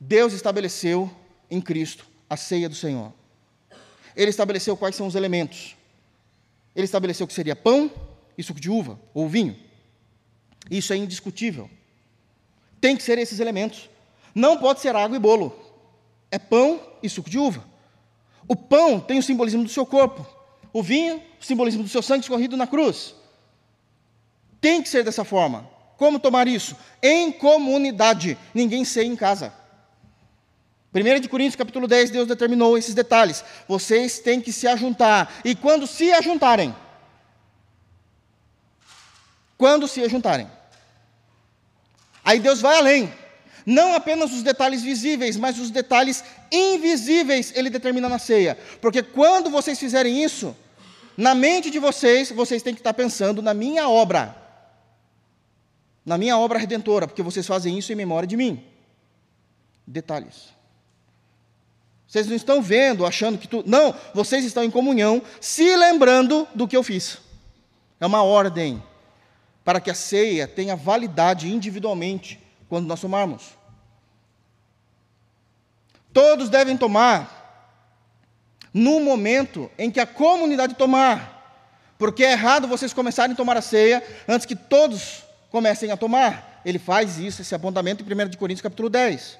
Deus estabeleceu em Cristo a ceia do Senhor. Ele estabeleceu quais são os elementos. Ele estabeleceu que seria pão e suco de uva, ou vinho. Isso é indiscutível. Tem que ser esses elementos. Não pode ser água e bolo. É pão e suco de uva. O pão tem o simbolismo do seu corpo. O vinho, o simbolismo do seu sangue escorrido na cruz. Tem que ser dessa forma. Como tomar isso? Em comunidade. Ninguém sei em casa. 1 de Coríntios capítulo 10, Deus determinou esses detalhes. Vocês têm que se ajuntar. E quando se ajuntarem, quando se ajuntarem. Aí Deus vai além. Não apenas os detalhes visíveis, mas os detalhes invisíveis ele determina na ceia. Porque quando vocês fizerem isso, na mente de vocês, vocês têm que estar pensando na minha obra. Na minha obra redentora, porque vocês fazem isso em memória de mim. Detalhes. Vocês não estão vendo, achando que tudo. Não, vocês estão em comunhão, se lembrando do que eu fiz. É uma ordem para que a ceia tenha validade individualmente quando nós tomarmos. Todos devem tomar no momento em que a comunidade tomar, porque é errado vocês começarem a tomar a ceia antes que todos comecem a tomar. Ele faz isso, esse apontamento em 1 Coríntios capítulo 10.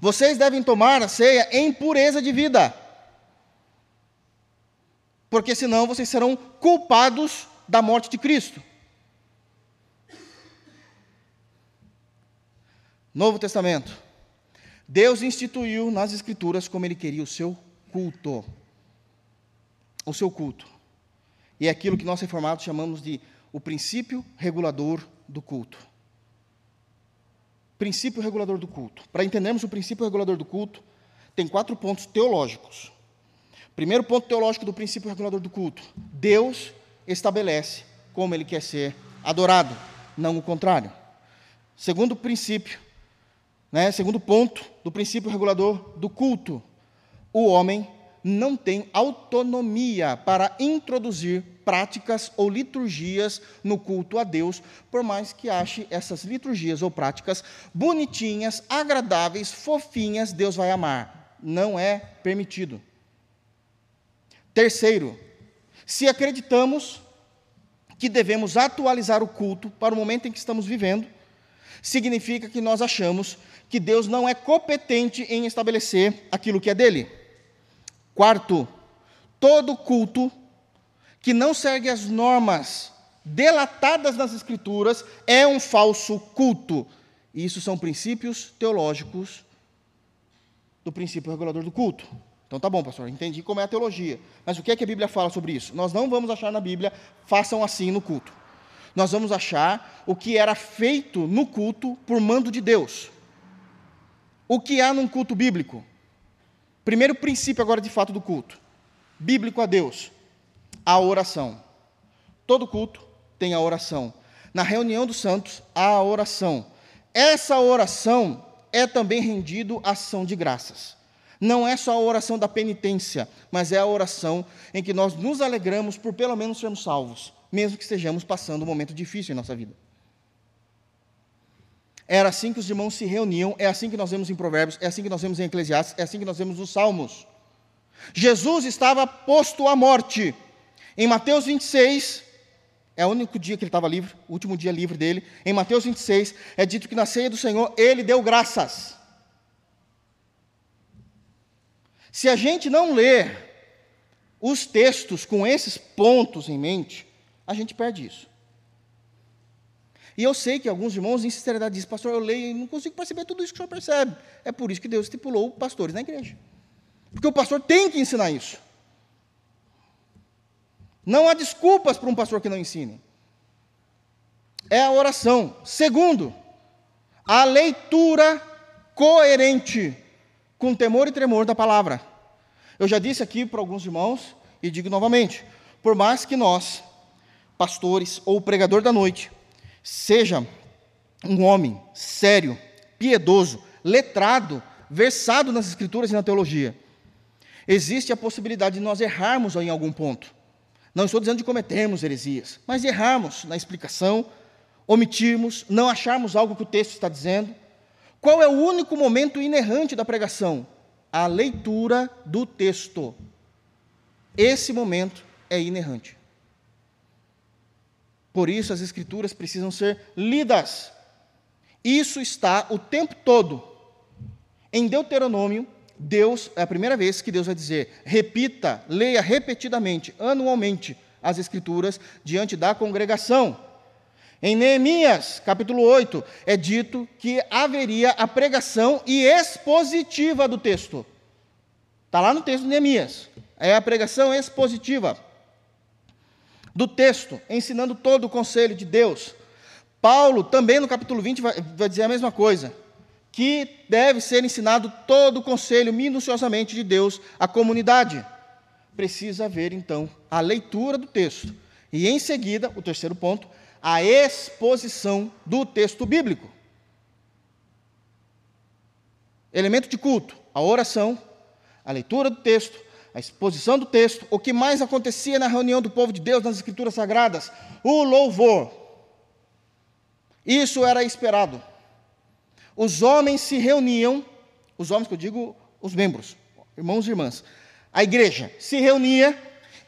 Vocês devem tomar a ceia em pureza de vida, porque senão vocês serão culpados da morte de Cristo. Novo Testamento. Deus instituiu nas Escrituras como Ele queria o seu culto. O seu culto. E é aquilo que nós reformados chamamos de o princípio regulador do culto. Princípio regulador do culto. Para entendermos o princípio regulador do culto, tem quatro pontos teológicos. Primeiro ponto teológico do princípio regulador do culto: Deus estabelece como ele quer ser adorado, não o contrário. Segundo princípio, né, segundo ponto do princípio regulador do culto, o homem não tem autonomia para introduzir práticas ou liturgias no culto a Deus, por mais que ache essas liturgias ou práticas bonitinhas, agradáveis, fofinhas, Deus vai amar. Não é permitido. Terceiro, se acreditamos que devemos atualizar o culto para o momento em que estamos vivendo, significa que nós achamos que Deus não é competente em estabelecer aquilo que é dele. Quarto, todo culto que não segue as normas delatadas nas Escrituras é um falso culto. E isso são princípios teológicos do princípio regulador do culto. Então tá bom, pastor, entendi como é a teologia. Mas o que é que a Bíblia fala sobre isso? Nós não vamos achar na Bíblia, façam assim no culto. Nós vamos achar o que era feito no culto por mando de Deus. O que há num culto bíblico? Primeiro princípio agora de fato do culto. Bíblico a Deus. A oração. Todo culto tem a oração. Na reunião dos santos, há a oração. Essa oração é também rendido ação de graças. Não é só a oração da penitência, mas é a oração em que nós nos alegramos por pelo menos sermos salvos, mesmo que estejamos passando um momento difícil em nossa vida. Era assim que os irmãos se reuniam, é assim que nós vemos em Provérbios, é assim que nós vemos em Eclesiastes, é assim que nós vemos nos Salmos. Jesus estava posto à morte. Em Mateus 26, é o único dia que ele estava livre, o último dia livre dele. Em Mateus 26, é dito que na ceia do Senhor ele deu graças. Se a gente não ler os textos com esses pontos em mente, a gente perde isso. E eu sei que alguns irmãos, em sinceridade, dizem, pastor, eu leio e não consigo perceber tudo isso que o senhor percebe. É por isso que Deus estipulou pastores na igreja. Porque o pastor tem que ensinar isso. Não há desculpas para um pastor que não ensine. É a oração. Segundo, a leitura coerente com temor e tremor da palavra. Eu já disse aqui para alguns irmãos e digo novamente: por mais que nós, pastores ou pregador da noite, seja um homem sério, piedoso, letrado, versado nas escrituras e na teologia, existe a possibilidade de nós errarmos em algum ponto. Não estou dizendo de cometermos heresias, mas errarmos na explicação, omitirmos, não acharmos algo que o texto está dizendo. Qual é o único momento inerrante da pregação? A leitura do texto. Esse momento é inerrante. Por isso, as Escrituras precisam ser lidas. Isso está o tempo todo. Em Deuteronômio, Deus, é a primeira vez que Deus vai dizer: repita, leia repetidamente, anualmente, as Escrituras diante da congregação. Em Neemias, capítulo 8, é dito que haveria a pregação e expositiva do texto. Está lá no texto de Neemias. É a pregação expositiva do texto, ensinando todo o conselho de Deus. Paulo, também no capítulo 20, vai, vai dizer a mesma coisa que deve ser ensinado todo o conselho minuciosamente de Deus à comunidade. Precisa haver, então, a leitura do texto. E, em seguida, o terceiro ponto, a exposição do texto bíblico. Elemento de culto, a oração, a leitura do texto, a exposição do texto, o que mais acontecia na reunião do povo de Deus nas Escrituras Sagradas? O louvor. Isso era esperado os homens se reuniam, os homens que eu digo, os membros, irmãos e irmãs, a igreja se reunia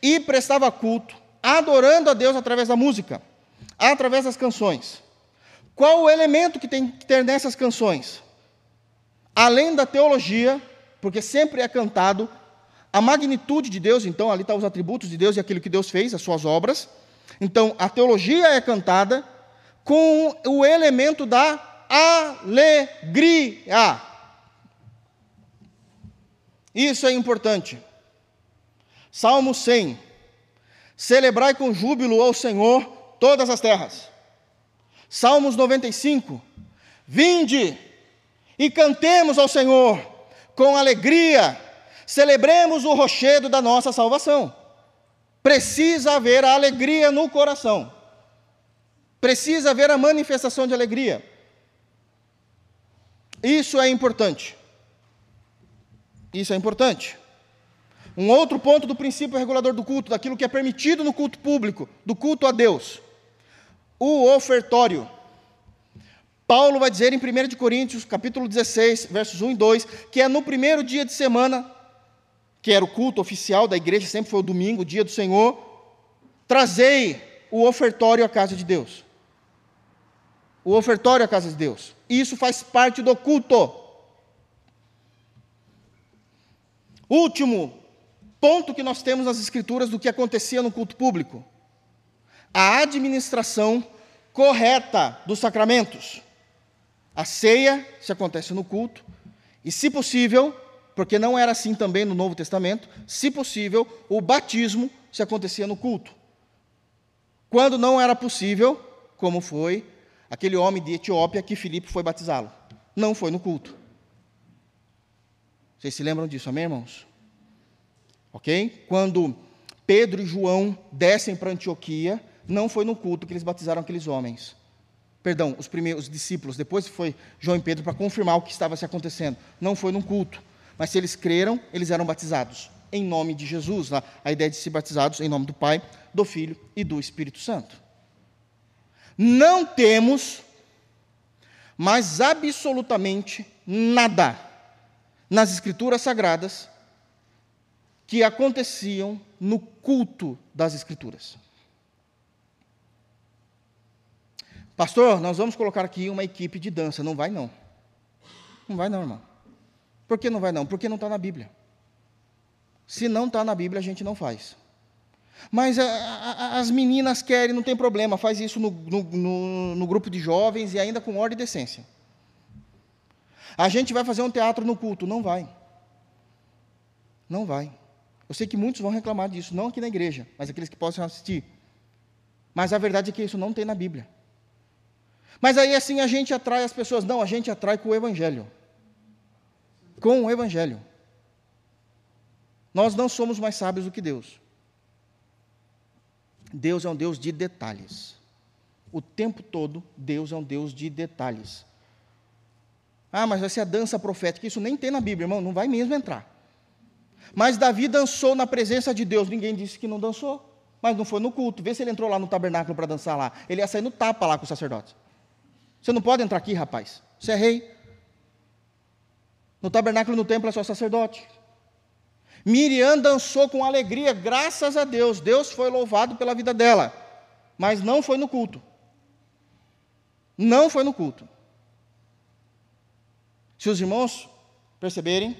e prestava culto, adorando a Deus através da música, através das canções. Qual o elemento que tem que ter nessas canções? Além da teologia, porque sempre é cantado a magnitude de Deus, então ali estão os atributos de Deus e aquilo que Deus fez, as suas obras. Então a teologia é cantada com o elemento da alegria. Isso é importante. Salmo 100. Celebrai com júbilo ao Senhor todas as terras. Salmos 95. Vinde e cantemos ao Senhor com alegria. Celebremos o rochedo da nossa salvação. Precisa haver a alegria no coração. Precisa haver a manifestação de alegria. Isso é importante. Isso é importante. Um outro ponto do princípio regulador do culto, daquilo que é permitido no culto público, do culto a Deus. O ofertório. Paulo vai dizer em 1 Coríntios, capítulo 16, versos 1 e 2, que é no primeiro dia de semana, que era o culto oficial da igreja, sempre foi o domingo, o dia do Senhor, trazei o ofertório à casa de Deus. O ofertório à casa de Deus. Isso faz parte do culto. Último ponto que nós temos nas Escrituras do que acontecia no culto público: a administração correta dos sacramentos. A ceia se acontece no culto, e, se possível, porque não era assim também no Novo Testamento, se possível, o batismo se acontecia no culto. Quando não era possível, como foi aquele homem de Etiópia que Filipe foi batizá-lo. Não foi no culto. Vocês se lembram disso, amém, irmãos? Ok? Quando Pedro e João descem para Antioquia, não foi no culto que eles batizaram aqueles homens. Perdão, os primeiros discípulos, depois foi João e Pedro para confirmar o que estava se acontecendo. Não foi no culto. Mas se eles creram, eles eram batizados em nome de Jesus. A ideia de ser batizados em nome do Pai, do Filho e do Espírito Santo. Não temos mais absolutamente nada nas Escrituras Sagradas que aconteciam no culto das Escrituras. Pastor, nós vamos colocar aqui uma equipe de dança. Não vai, não. Não vai, não, irmão. Por que não vai, não? Porque não está na Bíblia. Se não está na Bíblia, a gente não faz. Mas a, a, as meninas querem, não tem problema, faz isso no, no, no, no grupo de jovens e ainda com ordem e decência. A gente vai fazer um teatro no culto. Não vai. Não vai. Eu sei que muitos vão reclamar disso, não aqui na igreja, mas aqueles que possam assistir. Mas a verdade é que isso não tem na Bíblia. Mas aí assim a gente atrai as pessoas. Não, a gente atrai com o Evangelho. Com o Evangelho. Nós não somos mais sábios do que Deus. Deus é um Deus de detalhes. O tempo todo, Deus é um Deus de detalhes. Ah, mas vai ser a dança profética. Isso nem tem na Bíblia, irmão, não vai mesmo entrar. Mas Davi dançou na presença de Deus. Ninguém disse que não dançou. mas não foi no culto. Vê se ele entrou lá no tabernáculo para dançar lá. Ele ia sair no tapa lá com os sacerdotes. Você não pode entrar aqui, rapaz. Você é rei. No tabernáculo no templo é só sacerdote. Miriam dançou com alegria, graças a Deus. Deus foi louvado pela vida dela. Mas não foi no culto. Não foi no culto. Se os irmãos perceberem,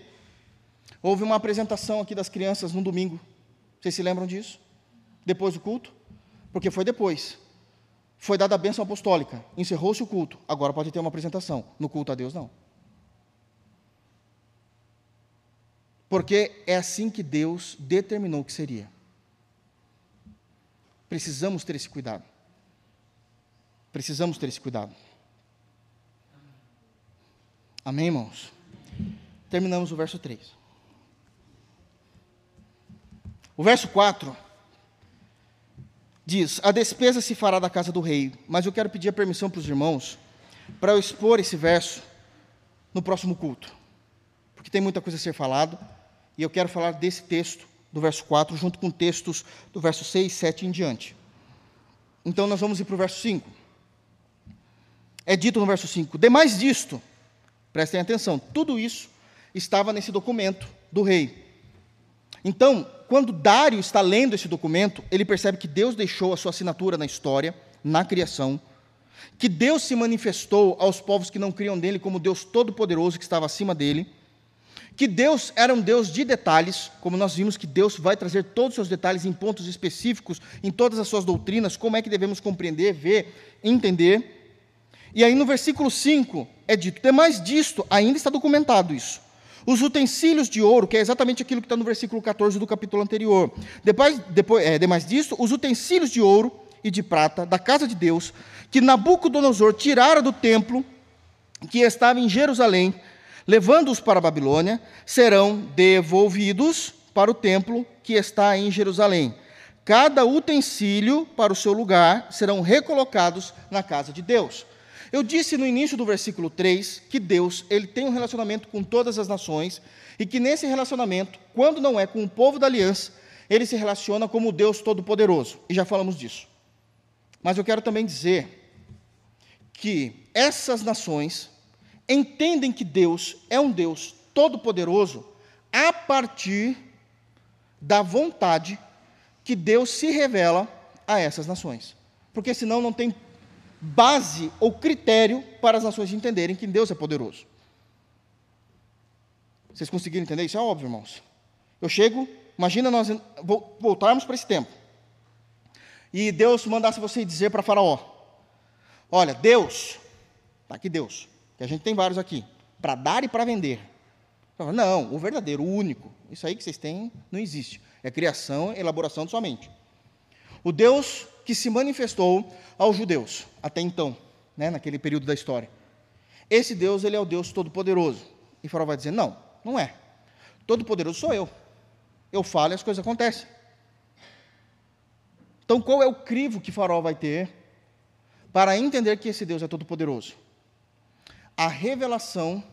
houve uma apresentação aqui das crianças no domingo. Vocês se lembram disso? Depois do culto? Porque foi depois. Foi dada a bênção apostólica, encerrou-se o culto. Agora pode ter uma apresentação. No culto a Deus, não. Porque é assim que Deus determinou que seria. Precisamos ter esse cuidado. Precisamos ter esse cuidado. Amém, irmãos? Terminamos o verso 3. O verso 4 diz: A despesa se fará da casa do rei. Mas eu quero pedir a permissão para os irmãos para eu expor esse verso no próximo culto. Porque tem muita coisa a ser falado. E eu quero falar desse texto, do verso 4, junto com textos do verso 6, 7 em diante. Então nós vamos ir para o verso 5. É dito no verso 5: Demais disto, prestem atenção, tudo isso estava nesse documento do rei. Então, quando Dário está lendo esse documento, ele percebe que Deus deixou a sua assinatura na história, na criação, que Deus se manifestou aos povos que não criam nele como Deus todo-poderoso que estava acima dele, que Deus era um Deus de detalhes, como nós vimos que Deus vai trazer todos os seus detalhes em pontos específicos, em todas as suas doutrinas, como é que devemos compreender, ver, entender. E aí no versículo 5 é dito: demais disto, ainda está documentado isso. Os utensílios de ouro, que é exatamente aquilo que está no versículo 14 do capítulo anterior. Depois, depois, é, demais disto, os utensílios de ouro e de prata da casa de Deus, que Nabucodonosor tirara do templo que estava em Jerusalém, levando-os para a Babilônia, serão devolvidos para o templo que está em Jerusalém. Cada utensílio para o seu lugar serão recolocados na casa de Deus. Eu disse no início do versículo 3 que Deus ele tem um relacionamento com todas as nações e que nesse relacionamento, quando não é com o povo da aliança, ele se relaciona como Deus Todo-Poderoso. E já falamos disso. Mas eu quero também dizer que essas nações entendem que Deus é um Deus Todo-Poderoso a partir da vontade que Deus se revela a essas nações. Porque senão não tem base ou critério para as nações entenderem que Deus é poderoso. Vocês conseguiram entender? Isso é óbvio, irmãos. Eu chego, imagina nós voltarmos para esse tempo. E Deus mandasse você dizer para Faraó: Olha, Deus, está aqui Deus, que a gente tem vários aqui, para dar e para vender. Não, o verdadeiro, o único. Isso aí que vocês têm não existe. É criação, elaboração de sua mente. O Deus que se manifestou aos judeus, até então, né, naquele período da história. Esse Deus, ele é o Deus Todo-Poderoso. E Faraó vai dizer: não, não é. Todo-Poderoso sou eu. Eu falo e as coisas acontecem. Então, qual é o crivo que Faraó vai ter para entender que esse Deus é todo-poderoso? A revelação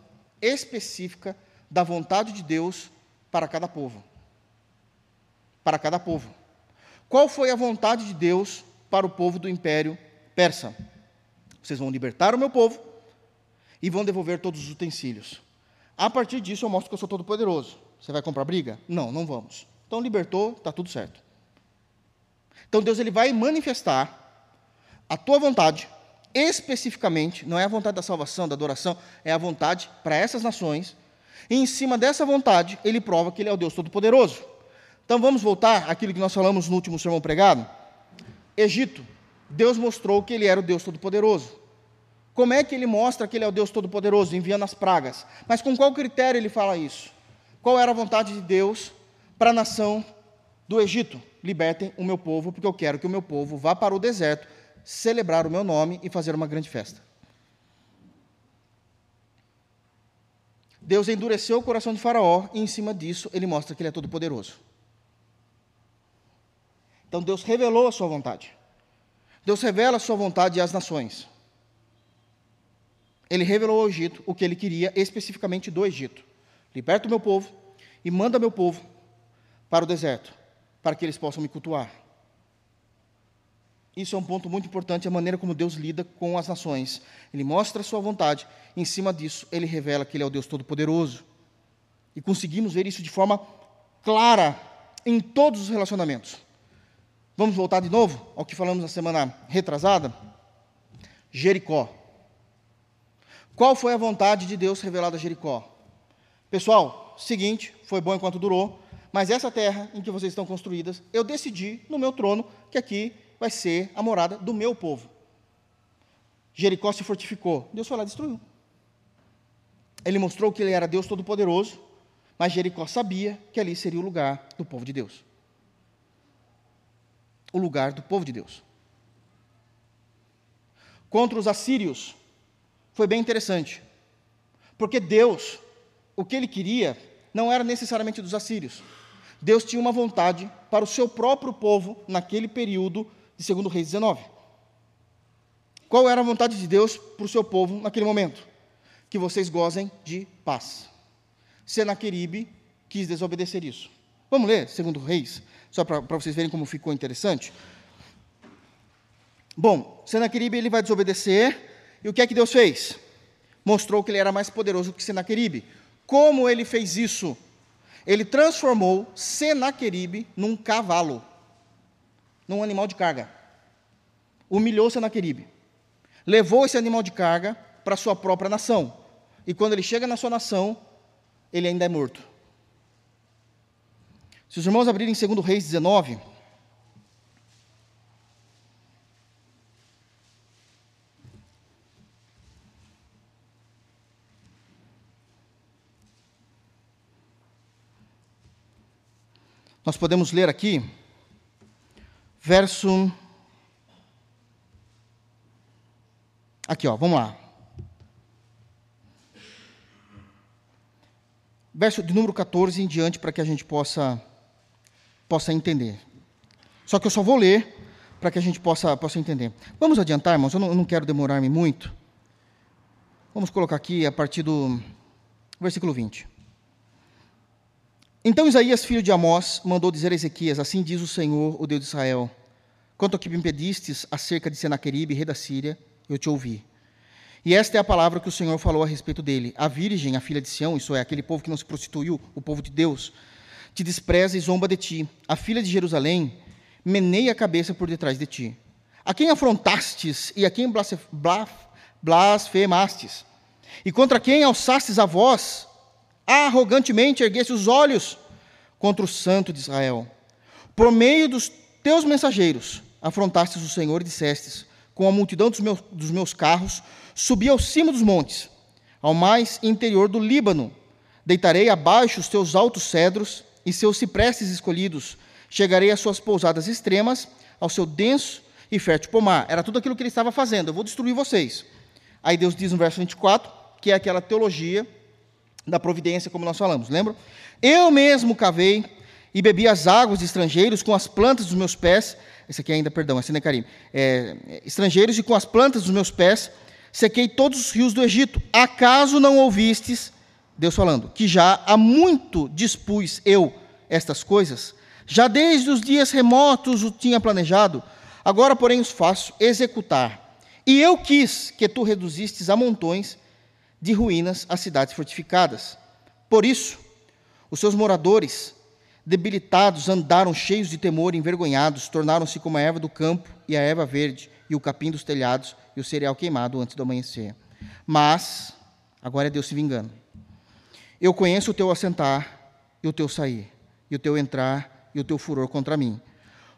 específica da vontade de Deus para cada povo. Para cada povo. Qual foi a vontade de Deus para o povo do império persa? Vocês vão libertar o meu povo e vão devolver todos os utensílios. A partir disso eu mostro que eu sou todo poderoso. Você vai comprar briga? Não, não vamos. Então libertou, está tudo certo. Então Deus ele vai manifestar a tua vontade especificamente, não é a vontade da salvação, da adoração, é a vontade para essas nações. E em cima dessa vontade, ele prova que ele é o Deus todo-poderoso. Então vamos voltar àquilo que nós falamos no último sermão pregado? Egito. Deus mostrou que ele era o Deus Todo-Poderoso. Como é que ele mostra que ele é o Deus Todo-Poderoso, enviando as pragas? Mas com qual critério ele fala isso? Qual era a vontade de Deus para a nação do Egito? Libertem o meu povo, porque eu quero que o meu povo vá para o deserto, celebrar o meu nome e fazer uma grande festa. Deus endureceu o coração de Faraó e, em cima disso, ele mostra que ele é todo-poderoso. Então Deus revelou a sua vontade. Deus revela a sua vontade às nações. Ele revelou ao Egito o que ele queria especificamente do Egito. Liberta o meu povo e manda meu povo para o deserto, para que eles possam me cultuar. Isso é um ponto muito importante, a maneira como Deus lida com as nações. Ele mostra a sua vontade, em cima disso, ele revela que ele é o Deus Todo-Poderoso. E conseguimos ver isso de forma clara em todos os relacionamentos. Vamos voltar de novo ao que falamos na semana retrasada? Jericó. Qual foi a vontade de Deus revelada a Jericó? Pessoal, seguinte, foi bom enquanto durou, mas essa terra em que vocês estão construídas, eu decidi no meu trono que aqui vai ser a morada do meu povo. Jericó se fortificou, Deus foi lá e destruiu. Ele mostrou que ele era Deus Todo-Poderoso, mas Jericó sabia que ali seria o lugar do povo de Deus. O lugar do povo de Deus. Contra os assírios, foi bem interessante, porque Deus, o que ele queria, não era necessariamente dos assírios. Deus tinha uma vontade para o seu próprio povo naquele período de 2 Reis 19. Qual era a vontade de Deus para o seu povo naquele momento? Que vocês gozem de paz. Senaqueribe quis desobedecer isso. Vamos ler 2 Reis, só para vocês verem como ficou interessante. Bom, Senaqueribe ele vai desobedecer, e o que é que Deus fez? Mostrou que ele era mais poderoso que Senaqueribe. Como ele fez isso? Ele transformou Senaqueribe num cavalo, num animal de carga. Humilhou Senaqueribe. Levou esse animal de carga para sua própria nação. E quando ele chega na sua nação, ele ainda é morto. Se os irmãos abrirem 2 Reis 19, Nós podemos ler aqui, verso. Aqui, ó, vamos lá. Verso de número 14 em diante, para que a gente possa, possa entender. Só que eu só vou ler para que a gente possa, possa entender. Vamos adiantar, irmãos, eu não, eu não quero demorar-me muito. Vamos colocar aqui a partir do versículo 20. Então Isaías, filho de Amós, mandou dizer a Ezequias: Assim diz o Senhor, o Deus de Israel: Quanto ao que me impedistes acerca de Senaqueribe, rei da Síria, eu te ouvi. E esta é a palavra que o Senhor falou a respeito dele. A virgem, a filha de Sião, isso é, aquele povo que não se prostituiu, o povo de Deus, te despreza e zomba de ti. A filha de Jerusalém meneia a cabeça por detrás de ti. A quem afrontastes e a quem blasfemastes? E contra quem alçastes a voz arrogantemente erguesse os olhos contra o santo de Israel. Por meio dos teus mensageiros, afrontastes o Senhor e dissestes: Com a multidão dos meus, dos meus carros, subi ao cimo dos montes, ao mais interior do Líbano. Deitarei abaixo os teus altos cedros e seus ciprestes escolhidos. Chegarei às suas pousadas extremas, ao seu denso e fértil pomar. Era tudo aquilo que ele estava fazendo. Eu vou destruir vocês. Aí Deus diz no verso 24, que é aquela teologia da providência, como nós falamos, lembra? Eu mesmo cavei e bebi as águas de estrangeiros com as plantas dos meus pés. Esse aqui ainda, perdão, esse Necarim. É, é, estrangeiros e com as plantas dos meus pés sequei todos os rios do Egito. Acaso não ouvistes, Deus falando, que já há muito dispus eu estas coisas? Já desde os dias remotos o tinha planejado, agora, porém, os faço executar. E eu quis que tu reduzistes a montões de ruínas as cidades fortificadas. Por isso, os seus moradores, debilitados, andaram cheios de temor envergonhados, tornaram-se como a erva do campo e a erva verde, e o capim dos telhados e o cereal queimado antes do amanhecer. Mas, agora é Deus se vingando. Eu conheço o teu assentar e o teu sair, e o teu entrar e o teu furor contra mim.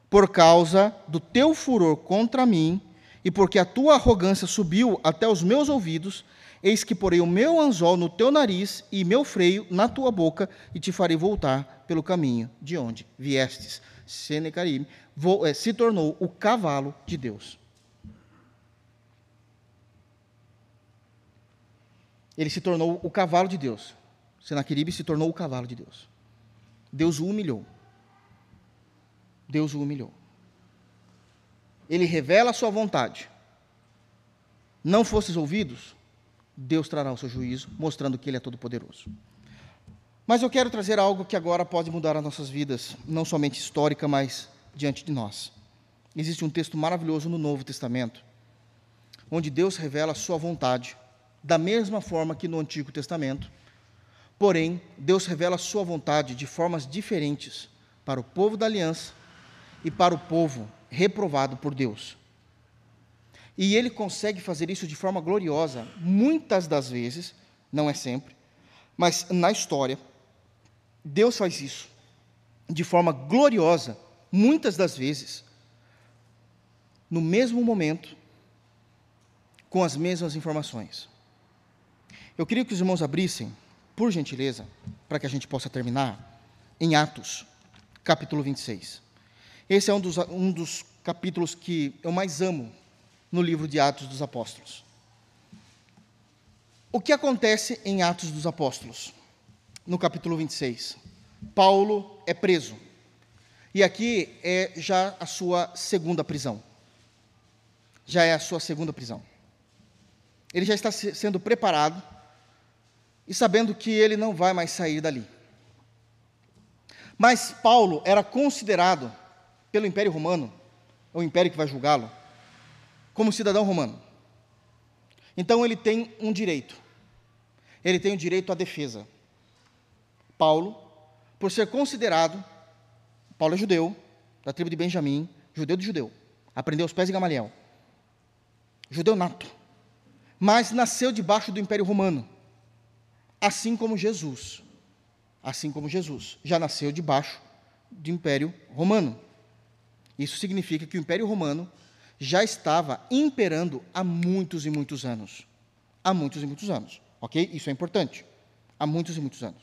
Por causa do teu furor contra mim, e porque a tua arrogância subiu até os meus ouvidos, Eis que porei o meu anzol no teu nariz e meu freio na tua boca, e te farei voltar pelo caminho de onde viestes. Senecarim eh, se tornou o cavalo de Deus. Ele se tornou o cavalo de Deus. Senaqueribe se tornou o cavalo de Deus. Deus o humilhou. Deus o humilhou. Ele revela a sua vontade. Não fosses ouvidos, Deus trará o seu juízo, mostrando que Ele é todo-poderoso. Mas eu quero trazer algo que agora pode mudar as nossas vidas, não somente histórica, mas diante de nós. existe um texto maravilhoso no Novo Testamento, onde Deus revela a sua vontade, da mesma forma que no Antigo Testamento. Porém, Deus revela a sua vontade de formas diferentes para o povo da aliança e para o povo reprovado por Deus. E ele consegue fazer isso de forma gloriosa, muitas das vezes, não é sempre, mas na história, Deus faz isso de forma gloriosa, muitas das vezes, no mesmo momento, com as mesmas informações. Eu queria que os irmãos abrissem, por gentileza, para que a gente possa terminar, em Atos, capítulo 26. Esse é um dos, um dos capítulos que eu mais amo no livro de Atos dos Apóstolos. O que acontece em Atos dos Apóstolos, no capítulo 26? Paulo é preso. E aqui é já a sua segunda prisão. Já é a sua segunda prisão. Ele já está sendo preparado e sabendo que ele não vai mais sair dali. Mas Paulo era considerado pelo Império Romano, o império que vai julgá-lo, como cidadão romano. Então ele tem um direito. Ele tem o direito à defesa. Paulo, por ser considerado, Paulo é judeu, da tribo de Benjamim, judeu de judeu, aprendeu os pés de Gamaliel. Judeu nato. Mas nasceu debaixo do Império Romano. Assim como Jesus. Assim como Jesus já nasceu debaixo do Império Romano. Isso significa que o Império Romano já estava imperando há muitos e muitos anos. Há muitos e muitos anos. Ok? Isso é importante. Há muitos e muitos anos.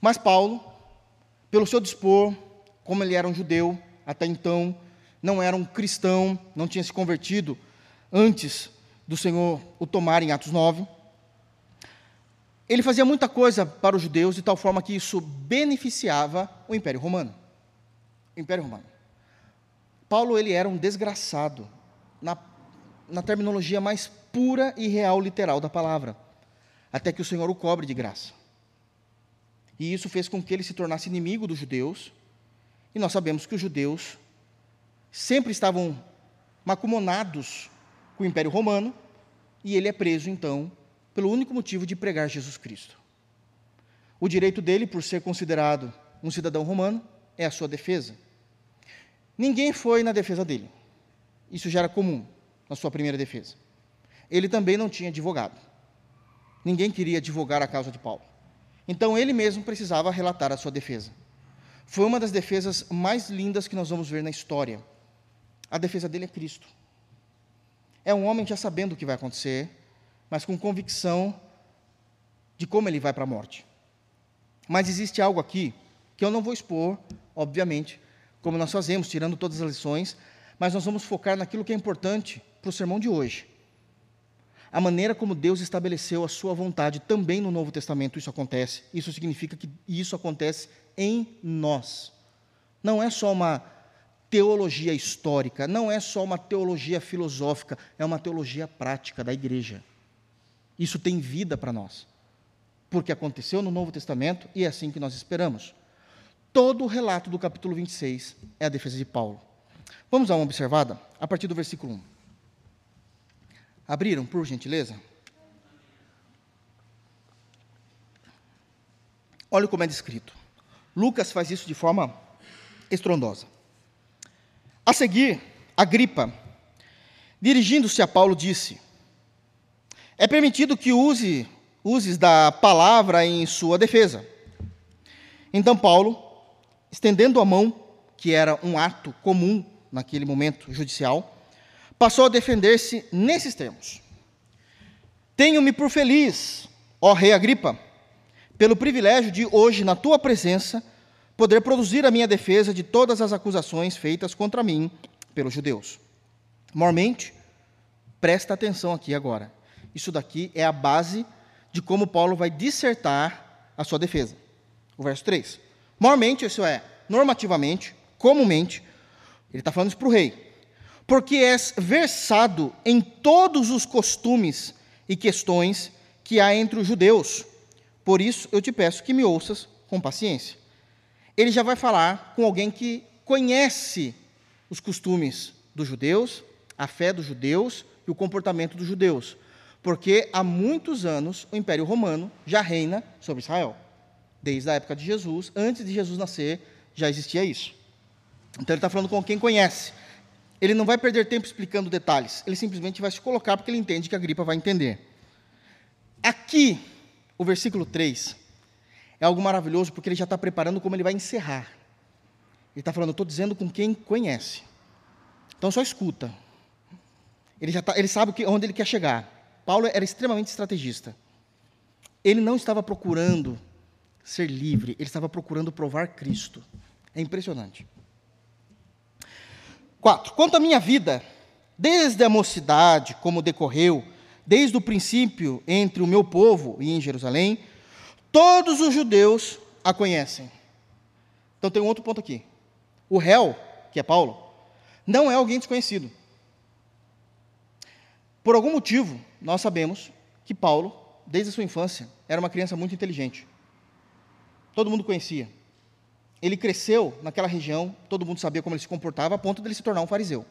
Mas Paulo, pelo seu dispor, como ele era um judeu, até então, não era um cristão, não tinha se convertido antes do Senhor o tomar em Atos 9. Ele fazia muita coisa para os judeus de tal forma que isso beneficiava o Império Romano. O Império Romano. Paulo ele era um desgraçado, na, na terminologia mais pura e real literal da palavra, até que o Senhor o cobre de graça. E isso fez com que ele se tornasse inimigo dos judeus, e nós sabemos que os judeus sempre estavam macumonados com o Império Romano, e ele é preso, então, pelo único motivo de pregar Jesus Cristo. O direito dele, por ser considerado um cidadão romano, é a sua defesa. Ninguém foi na defesa dele. Isso já era comum na sua primeira defesa. Ele também não tinha advogado. Ninguém queria advogar a causa de Paulo. Então ele mesmo precisava relatar a sua defesa. Foi uma das defesas mais lindas que nós vamos ver na história. A defesa dele é Cristo. É um homem já sabendo o que vai acontecer, mas com convicção de como ele vai para a morte. Mas existe algo aqui que eu não vou expor, obviamente, como nós fazemos, tirando todas as lições, mas nós vamos focar naquilo que é importante para o sermão de hoje. A maneira como Deus estabeleceu a sua vontade também no Novo Testamento, isso acontece. Isso significa que isso acontece em nós. Não é só uma teologia histórica, não é só uma teologia filosófica, é uma teologia prática da igreja. Isso tem vida para nós. Porque aconteceu no Novo Testamento e é assim que nós esperamos. Todo o relato do capítulo 26 é a defesa de Paulo. Vamos dar uma observada a partir do versículo 1. Abriram, por gentileza? Olha como é descrito. Lucas faz isso de forma estrondosa. A seguir, Agripa, dirigindo-se a Paulo, disse: É permitido que use uses da palavra em sua defesa. Então Paulo estendendo a mão, que era um ato comum naquele momento judicial, passou a defender-se nesses termos: Tenho-me por feliz, ó rei Agripa, pelo privilégio de hoje, na tua presença, poder produzir a minha defesa de todas as acusações feitas contra mim pelos judeus. Mormente, presta atenção aqui agora. Isso daqui é a base de como Paulo vai dissertar a sua defesa. O verso 3. Mormente, isso é, normativamente, comumente, ele está falando isso para o rei. Porque és versado em todos os costumes e questões que há entre os judeus. Por isso eu te peço que me ouças com paciência. Ele já vai falar com alguém que conhece os costumes dos judeus, a fé dos judeus e o comportamento dos judeus, porque há muitos anos o Império Romano já reina sobre Israel. Desde a época de Jesus, antes de Jesus nascer, já existia isso. Então ele está falando com quem conhece. Ele não vai perder tempo explicando detalhes, ele simplesmente vai se colocar porque ele entende que a gripa vai entender. Aqui, o versículo 3 é algo maravilhoso porque ele já está preparando como ele vai encerrar. Ele está falando, estou dizendo com quem conhece. Então só escuta. Ele, já tá, ele sabe que, onde ele quer chegar. Paulo era extremamente estrategista. Ele não estava procurando ser livre, ele estava procurando provar Cristo. É impressionante. 4. Quanto à minha vida, desde a mocidade, como decorreu, desde o princípio entre o meu povo e em Jerusalém, todos os judeus a conhecem. Então tem um outro ponto aqui. O réu, que é Paulo, não é alguém desconhecido. Por algum motivo, nós sabemos que Paulo, desde a sua infância, era uma criança muito inteligente. Todo mundo conhecia. Ele cresceu naquela região, todo mundo sabia como ele se comportava, a ponto de ele se tornar um fariseu.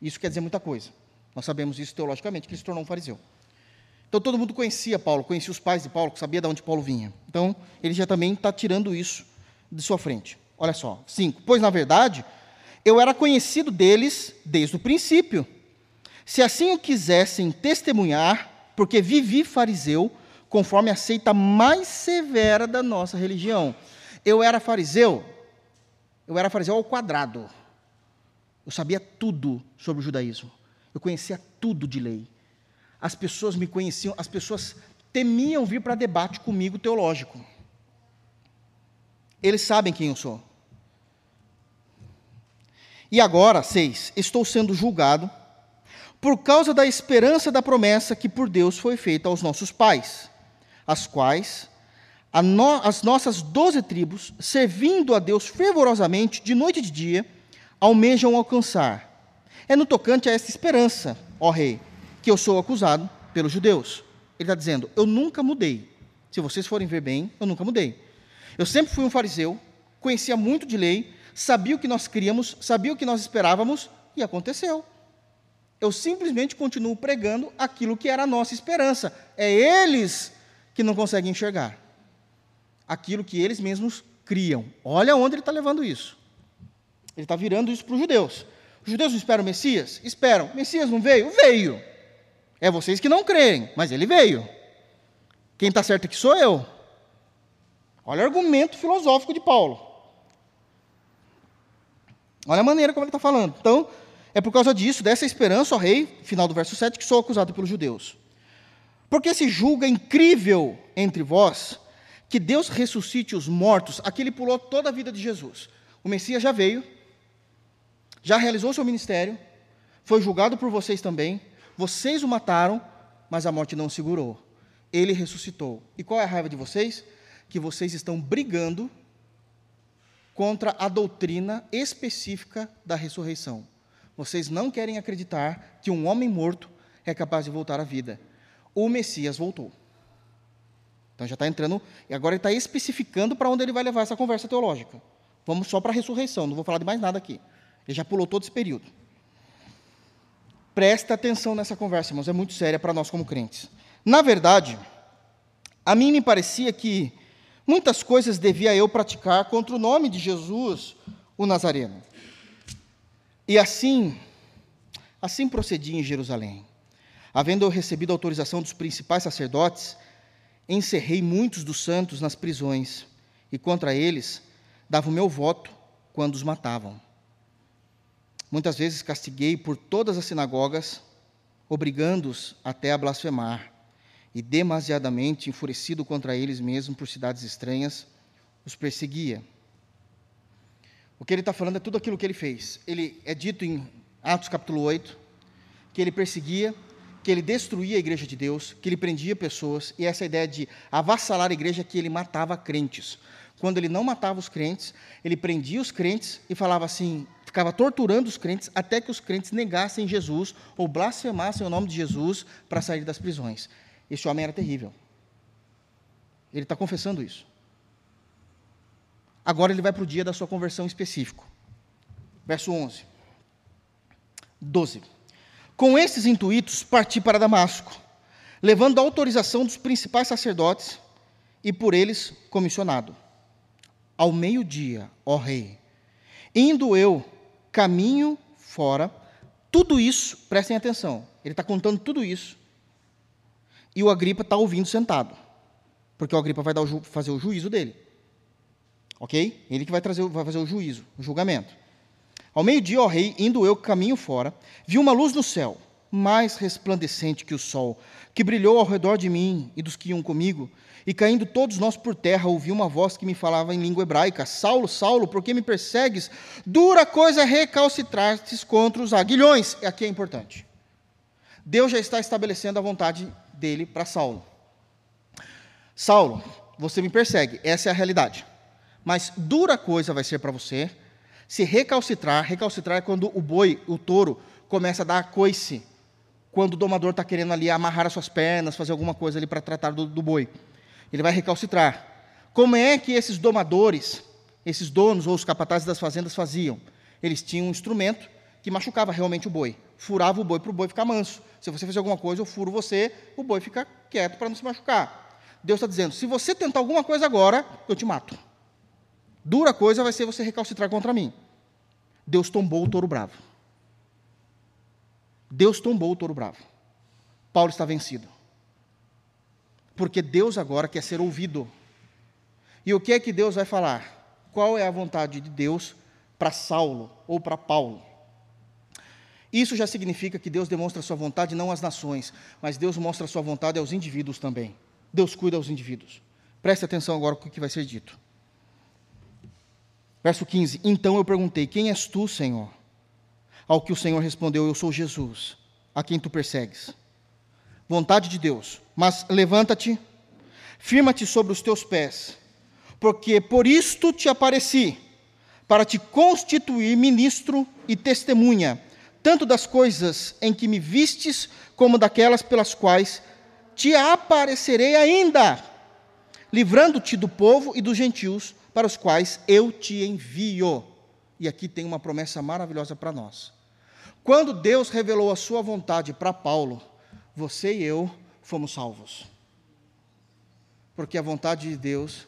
Isso quer dizer muita coisa. Nós sabemos isso teologicamente, que ele se tornou um fariseu. Então todo mundo conhecia Paulo, conhecia os pais de Paulo, sabia de onde Paulo vinha. Então ele já também está tirando isso de sua frente. Olha só, 5. Pois na verdade, eu era conhecido deles desde o princípio. Se assim o quisessem testemunhar, porque vivi fariseu, conforme a seita mais severa da nossa religião. Eu era fariseu, eu era fariseu ao quadrado. Eu sabia tudo sobre o judaísmo. Eu conhecia tudo de lei. As pessoas me conheciam, as pessoas temiam vir para debate comigo teológico. Eles sabem quem eu sou. E agora, seis, estou sendo julgado por causa da esperança da promessa que por Deus foi feita aos nossos pais, as quais no, as nossas doze tribos, servindo a Deus fervorosamente, de noite e de dia, almejam alcançar. É no tocante a esta esperança, ó Rei, que eu sou acusado pelos judeus. Ele está dizendo: Eu nunca mudei. Se vocês forem ver bem, eu nunca mudei. Eu sempre fui um fariseu, conhecia muito de lei, sabia o que nós queríamos, sabia o que nós esperávamos, e aconteceu. Eu simplesmente continuo pregando aquilo que era a nossa esperança. É eles que não conseguem enxergar aquilo que eles mesmos criam. Olha onde ele está levando isso. Ele está virando isso para os judeus. Os judeus não esperam o Messias? Esperam. Messias não veio? Veio. É vocês que não creem, mas ele veio. Quem está certo aqui sou eu. Olha o argumento filosófico de Paulo. Olha a maneira como ele está falando. Então, é por causa disso, dessa esperança, ó rei, final do verso 7, que sou acusado pelos judeus. Porque se julga incrível entre vós que Deus ressuscite os mortos, aqui ele pulou toda a vida de Jesus. O Messias já veio, já realizou seu ministério, foi julgado por vocês também, vocês o mataram, mas a morte não o segurou. Ele ressuscitou. E qual é a raiva de vocês? Que vocês estão brigando contra a doutrina específica da ressurreição. Vocês não querem acreditar que um homem morto é capaz de voltar à vida. O Messias voltou. Então já está entrando, e agora ele está especificando para onde ele vai levar essa conversa teológica. Vamos só para a ressurreição, não vou falar de mais nada aqui. Ele já pulou todo esse período. Presta atenção nessa conversa, irmãos, é muito séria para nós como crentes. Na verdade, a mim me parecia que muitas coisas devia eu praticar contra o nome de Jesus, o Nazareno. E assim, assim procedi em Jerusalém. Havendo eu recebido autorização dos principais sacerdotes, encerrei muitos dos santos nas prisões, e contra eles dava o meu voto quando os matavam. Muitas vezes castiguei por todas as sinagogas, obrigando-os até a blasfemar, e demasiadamente enfurecido contra eles mesmo por cidades estranhas, os perseguia. O que ele está falando é tudo aquilo que ele fez. Ele é dito em Atos capítulo 8 que ele perseguia, que ele destruía a igreja de Deus, que ele prendia pessoas, e essa ideia de avassalar a igreja que ele matava crentes. Quando ele não matava os crentes, ele prendia os crentes e falava assim, ficava torturando os crentes até que os crentes negassem Jesus ou blasfemassem o nome de Jesus para sair das prisões. Esse homem era terrível. Ele está confessando isso. Agora ele vai para o dia da sua conversão específico. Verso 11. 12. Com esses intuitos, parti para Damasco, levando a autorização dos principais sacerdotes e por eles comissionado. Ao meio-dia, ó rei, indo eu caminho fora, tudo isso, prestem atenção, ele está contando tudo isso, e o Agripa está ouvindo sentado, porque o Agripa vai o fazer o juízo dele. Ok? Ele que vai, trazer, vai fazer o juízo, o julgamento. Ao meio-dia, ó rei, indo eu caminho fora, vi uma luz no céu, mais resplandecente que o sol, que brilhou ao redor de mim e dos que iam comigo, e caindo todos nós por terra, ouvi uma voz que me falava em língua hebraica: Saulo, Saulo, por que me persegues? Dura coisa recalcitrar-te contra os aguilhões. Aqui é importante. Deus já está estabelecendo a vontade dele para Saulo. Saulo, você me persegue, essa é a realidade. Mas dura coisa vai ser para você se recalcitrar, recalcitrar é quando o boi, o touro, começa a dar coice. Quando o domador está querendo ali amarrar as suas pernas, fazer alguma coisa ali para tratar do, do boi. Ele vai recalcitrar. Como é que esses domadores, esses donos ou os capatazes das fazendas faziam? Eles tinham um instrumento que machucava realmente o boi. Furava o boi para o boi ficar manso. Se você fizer alguma coisa, eu furo você, o boi fica quieto para não se machucar. Deus está dizendo: se você tentar alguma coisa agora, eu te mato. Dura coisa vai ser você recalcitrar contra mim. Deus tombou o touro bravo. Deus tombou o touro bravo. Paulo está vencido. Porque Deus agora quer ser ouvido. E o que é que Deus vai falar? Qual é a vontade de Deus para Saulo ou para Paulo? Isso já significa que Deus demonstra sua vontade não às nações, mas Deus mostra sua vontade aos indivíduos também. Deus cuida aos indivíduos. Preste atenção agora com o que vai ser dito. Verso 15: Então eu perguntei: Quem és tu, Senhor? Ao que o Senhor respondeu: Eu sou Jesus, a quem tu persegues. Vontade de Deus. Mas levanta-te, firma-te sobre os teus pés, porque por isto te apareci, para te constituir ministro e testemunha, tanto das coisas em que me vistes, como daquelas pelas quais te aparecerei ainda, livrando-te do povo e dos gentios para os quais eu te envio. E aqui tem uma promessa maravilhosa para nós. Quando Deus revelou a sua vontade para Paulo, você e eu fomos salvos. Porque a vontade de Deus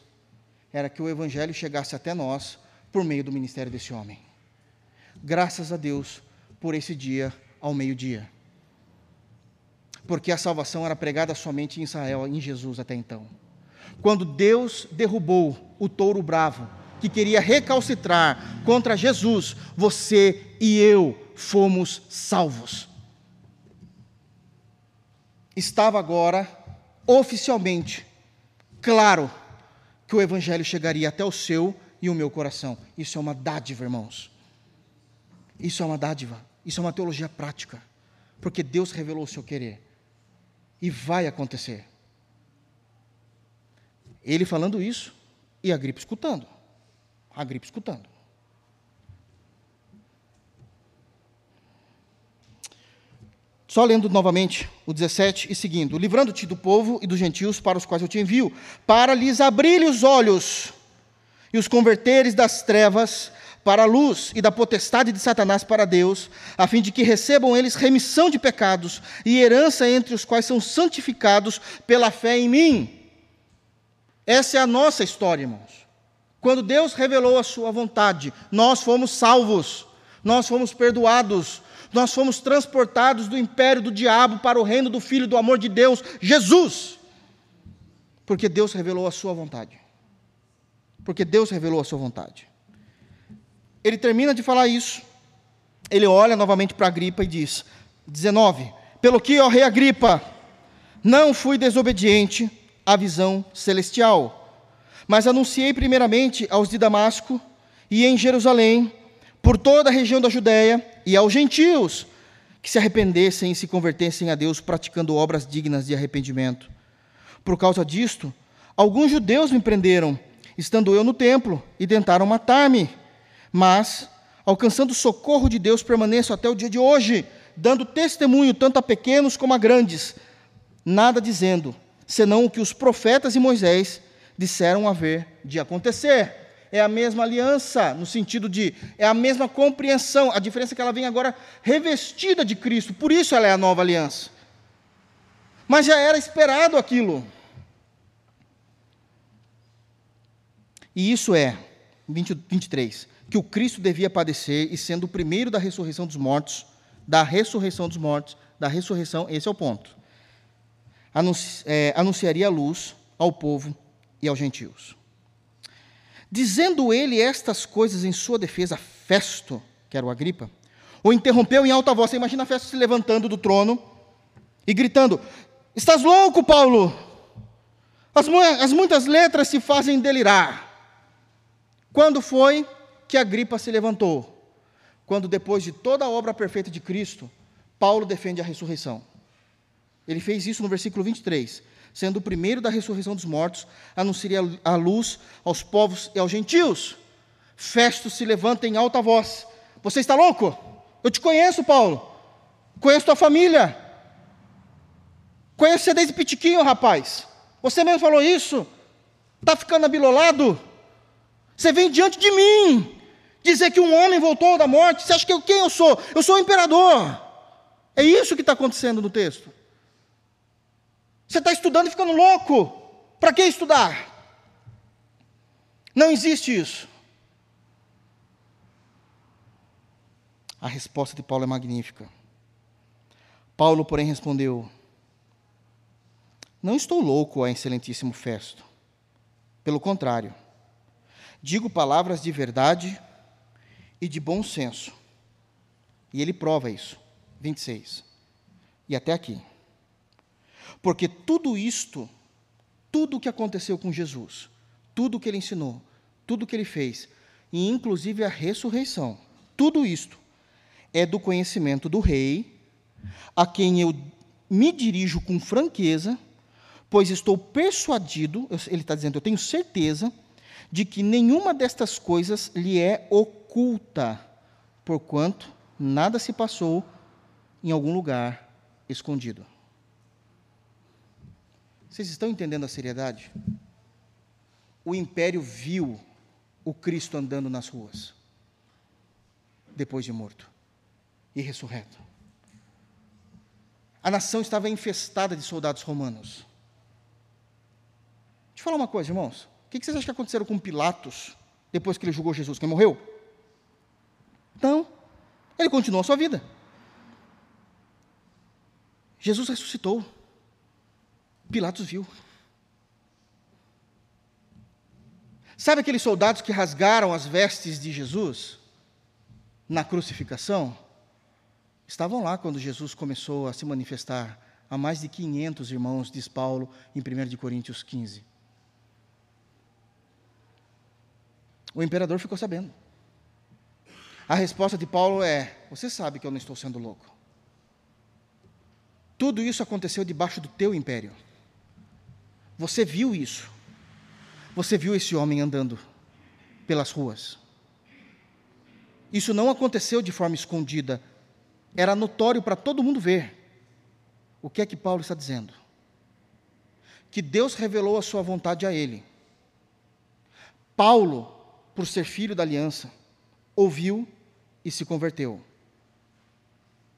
era que o evangelho chegasse até nós por meio do ministério desse homem. Graças a Deus por esse dia ao meio-dia. Porque a salvação era pregada somente em Israel, em Jesus até então quando Deus derrubou o touro bravo, que queria recalcitrar contra Jesus, você e eu fomos salvos. Estava agora, oficialmente, claro que o Evangelho chegaria até o seu e o meu coração. Isso é uma dádiva, irmãos. Isso é uma dádiva. Isso é uma teologia prática. Porque Deus revelou o seu querer. E vai acontecer. Ele falando isso e a gripe escutando. A gripe escutando. Só lendo novamente o 17 e seguindo: Livrando-te do povo e dos gentios para os quais eu te envio, para lhes abrir os olhos e os converteres das trevas para a luz e da potestade de Satanás para Deus, a fim de que recebam eles remissão de pecados e herança entre os quais são santificados pela fé em mim. Essa é a nossa história, irmãos. Quando Deus revelou a sua vontade, nós fomos salvos, nós fomos perdoados, nós fomos transportados do império do diabo para o reino do Filho do amor de Deus, Jesus. Porque Deus revelou a sua vontade. Porque Deus revelou a sua vontade. Ele termina de falar isso. Ele olha novamente para Agripa e diz: 19: Pelo que, ó rei Agripa, não fui desobediente a visão celestial. Mas anunciei primeiramente aos de Damasco e em Jerusalém, por toda a região da Judéia e aos gentios, que se arrependessem e se convertessem a Deus praticando obras dignas de arrependimento. Por causa disto, alguns judeus me prenderam, estando eu no templo, e tentaram matar-me. Mas, alcançando o socorro de Deus, permaneço até o dia de hoje, dando testemunho tanto a pequenos como a grandes, nada dizendo, senão o que os profetas e Moisés disseram haver de acontecer. é a mesma aliança, no sentido de é a mesma compreensão. A diferença é que ela vem agora revestida de Cristo, por isso ela é a nova aliança. Mas já era esperado aquilo. E isso é, 20, 23, que o Cristo devia padecer e sendo o primeiro da ressurreição dos mortos, da ressurreição dos mortos, da ressurreição, esse é o ponto. Anunci, é, anunciaria a luz ao povo e aos gentios. Dizendo ele estas coisas em sua defesa, Festo, que era o Agripa, o interrompeu em alta voz. Você imagina Festo se levantando do trono e gritando: Estás louco, Paulo? As, as muitas letras se fazem delirar. Quando foi que Agripa se levantou? Quando, depois de toda a obra perfeita de Cristo, Paulo defende a ressurreição. Ele fez isso no versículo 23 sendo o primeiro da ressurreição dos mortos, anunciaria a luz aos povos e aos gentios. Festo se levanta em alta voz: Você está louco? Eu te conheço, Paulo. Conheço tua família. Conheço você desde pitiquinho, rapaz. Você mesmo falou isso. Está ficando abilolado? Você vem diante de mim dizer que um homem voltou da morte. Você acha que eu quem eu sou? Eu sou o imperador. É isso que está acontecendo no texto. Você está estudando e ficando louco. Para que estudar? Não existe isso. A resposta de Paulo é magnífica. Paulo, porém, respondeu: Não estou louco, ó excelentíssimo Festo. Pelo contrário, digo palavras de verdade e de bom senso. E ele prova isso. 26. E até aqui. Porque tudo isto, tudo o que aconteceu com Jesus, tudo o que ele ensinou, tudo o que ele fez, e inclusive a ressurreição, tudo isto é do conhecimento do Rei, a quem eu me dirijo com franqueza, pois estou persuadido, ele está dizendo, eu tenho certeza, de que nenhuma destas coisas lhe é oculta, porquanto nada se passou em algum lugar escondido. Vocês estão entendendo a seriedade? O império viu o Cristo andando nas ruas, depois de morto e ressurreto. A nação estava infestada de soldados romanos. Deixa eu falar uma coisa, irmãos. O que vocês acham que aconteceu com Pilatos depois que ele julgou Jesus? Quem morreu? Não. Ele continuou a sua vida. Jesus ressuscitou. Pilatos viu. Sabe aqueles soldados que rasgaram as vestes de Jesus na crucificação? Estavam lá quando Jesus começou a se manifestar a mais de 500 irmãos, diz Paulo em 1 Coríntios 15. O imperador ficou sabendo. A resposta de Paulo é: Você sabe que eu não estou sendo louco. Tudo isso aconteceu debaixo do teu império. Você viu isso. Você viu esse homem andando pelas ruas. Isso não aconteceu de forma escondida. Era notório para todo mundo ver. O que é que Paulo está dizendo? Que Deus revelou a sua vontade a ele. Paulo, por ser filho da aliança, ouviu e se converteu.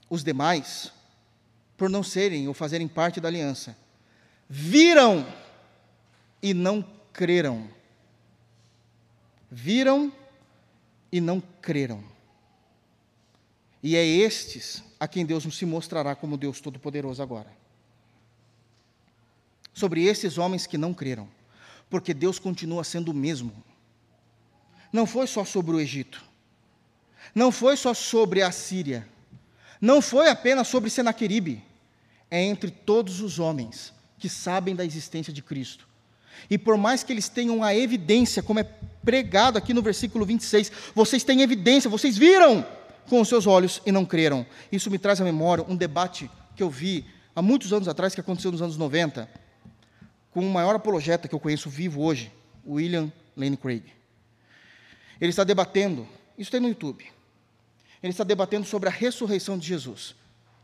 Os demais, por não serem ou fazerem parte da aliança, viram e não creram. Viram e não creram. E é estes a quem Deus se mostrará como Deus Todo-Poderoso agora. Sobre esses homens que não creram, porque Deus continua sendo o mesmo. Não foi só sobre o Egito, não foi só sobre a Síria, não foi apenas sobre Senaqueribe, é entre todos os homens que sabem da existência de Cristo e por mais que eles tenham a evidência, como é pregado aqui no versículo 26, vocês têm evidência, vocês viram com os seus olhos e não creram. Isso me traz à memória um debate que eu vi há muitos anos atrás, que aconteceu nos anos 90, com o maior apologeta que eu conheço vivo hoje, William Lane Craig. Ele está debatendo, isso tem no YouTube, ele está debatendo sobre a ressurreição de Jesus.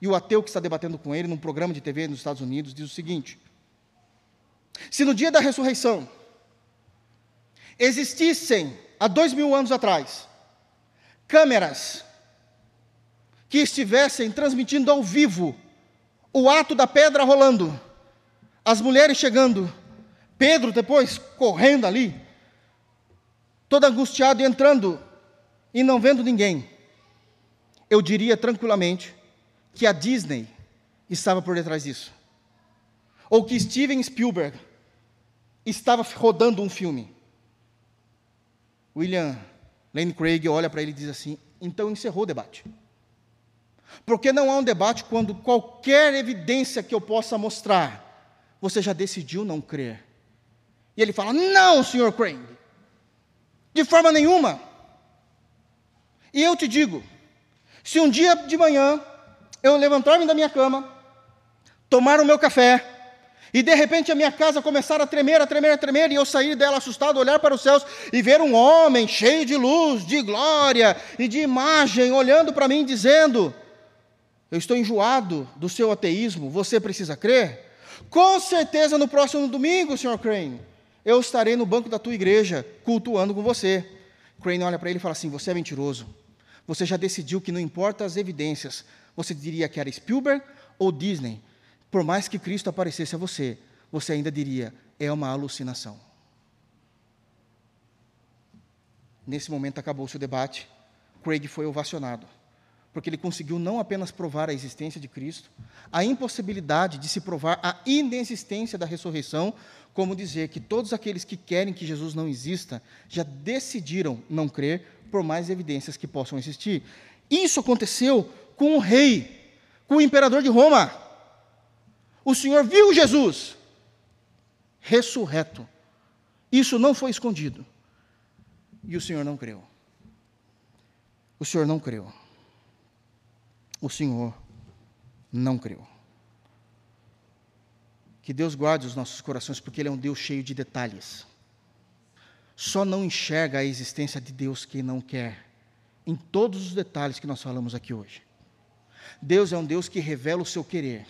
E o ateu que está debatendo com ele num programa de TV nos Estados Unidos diz o seguinte: se no dia da ressurreição existissem há dois mil anos atrás, câmeras que estivessem transmitindo ao vivo o ato da pedra rolando, as mulheres chegando, Pedro depois correndo ali, todo angustiado e entrando e não vendo ninguém, eu diria tranquilamente que a Disney estava por detrás disso. Ou que Steven Spielberg estava rodando um filme. William Lane Craig olha para ele e diz assim: então encerrou o debate. Porque não há um debate quando qualquer evidência que eu possa mostrar, você já decidiu não crer. E ele fala: Não, senhor Craig, de forma nenhuma. E eu te digo: se um dia de manhã eu levantar-me da minha cama, tomar o meu café, e de repente a minha casa começar a tremer, a tremer, a tremer, e eu sair dela assustado, olhar para os céus e ver um homem cheio de luz, de glória e de imagem, olhando para mim, dizendo: Eu estou enjoado do seu ateísmo, você precisa crer? Com certeza no próximo domingo, Sr. Crane, eu estarei no banco da tua igreja, cultuando com você. Crane olha para ele e fala assim: Você é mentiroso. Você já decidiu que não importa as evidências. Você diria que era Spielberg ou Disney. Por mais que Cristo aparecesse a você, você ainda diria: é uma alucinação. Nesse momento acabou-se o debate. Craig foi ovacionado, porque ele conseguiu não apenas provar a existência de Cristo, a impossibilidade de se provar a inexistência da ressurreição, como dizer que todos aqueles que querem que Jesus não exista já decidiram não crer, por mais evidências que possam existir. Isso aconteceu com o rei, com o imperador de Roma o Senhor viu Jesus ressurreto. Isso não foi escondido. E o Senhor não creu. O Senhor não creu. O Senhor não creu. Que Deus guarde os nossos corações, porque Ele é um Deus cheio de detalhes. Só não enxerga a existência de Deus quem não quer, em todos os detalhes que nós falamos aqui hoje. Deus é um Deus que revela o seu querer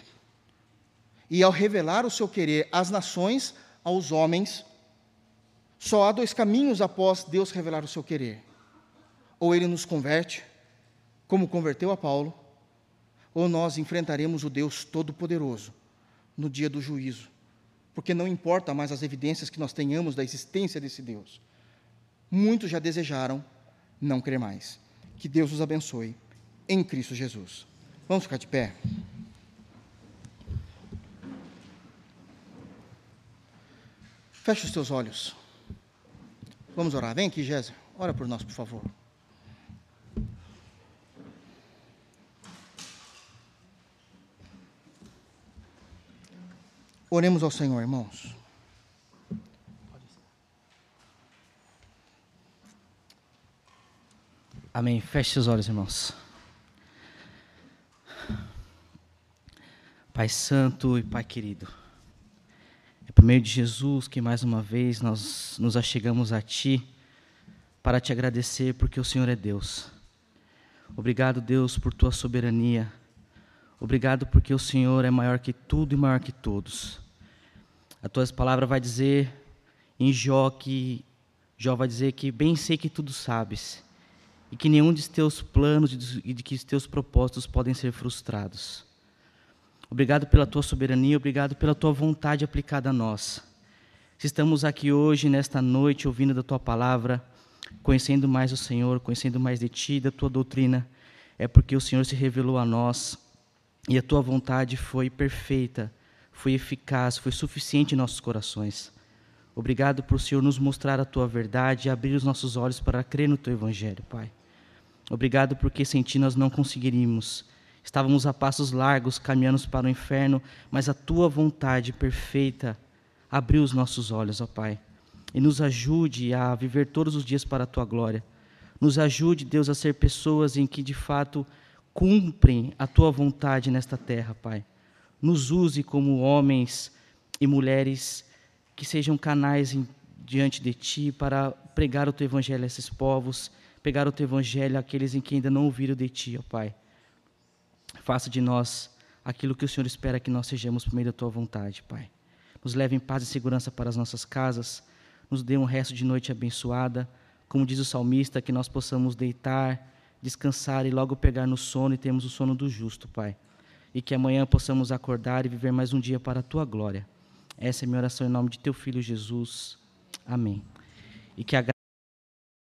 e ao revelar o seu querer às nações, aos homens, só há dois caminhos após Deus revelar o seu querer. Ou ele nos converte, como converteu a Paulo, ou nós enfrentaremos o Deus Todo-Poderoso no dia do juízo, porque não importa mais as evidências que nós tenhamos da existência desse Deus. Muitos já desejaram não crer mais. Que Deus os abençoe em Cristo Jesus. Vamos ficar de pé. Feche os teus olhos. Vamos orar. Vem aqui, Géser. Ora por nós, por favor. Oremos ao Senhor, irmãos. Amém. Feche seus olhos, irmãos. Pai Santo e Pai querido por meio de Jesus que mais uma vez nós nos achegamos a Ti para te agradecer porque o Senhor é Deus. Obrigado, Deus, por Tua soberania. Obrigado porque o Senhor é maior que tudo e maior que todos. A Tua palavra vai dizer em Jó que Jó vai dizer que bem sei que tudo sabes e que nenhum de teus planos e de que os teus propósitos podem ser frustrados. Obrigado pela tua soberania, obrigado pela tua vontade aplicada a nós. Se estamos aqui hoje, nesta noite, ouvindo da tua palavra, conhecendo mais o Senhor, conhecendo mais de ti, da tua doutrina, é porque o Senhor se revelou a nós e a tua vontade foi perfeita, foi eficaz, foi suficiente em nossos corações. Obrigado por o Senhor nos mostrar a tua verdade e abrir os nossos olhos para crer no teu evangelho, Pai. Obrigado porque sem ti nós não conseguiríamos Estávamos a passos largos, caminhando para o inferno, mas a tua vontade perfeita abriu os nossos olhos, ó Pai. E nos ajude a viver todos os dias para a tua glória. Nos ajude, Deus, a ser pessoas em que de fato cumprem a tua vontade nesta terra, Pai. Nos use como homens e mulheres que sejam canais em, diante de ti para pregar o teu evangelho a esses povos, pregar o teu evangelho àqueles em que ainda não ouviram de ti, ó Pai. Faça de nós aquilo que o Senhor espera que nós sejamos por meio da tua vontade, Pai. Nos leve em paz e segurança para as nossas casas, nos dê um resto de noite abençoada, como diz o salmista, que nós possamos deitar, descansar e logo pegar no sono e termos o sono do justo, Pai. E que amanhã possamos acordar e viver mais um dia para a tua glória. Essa é a minha oração em nome de teu filho Jesus. Amém. E que a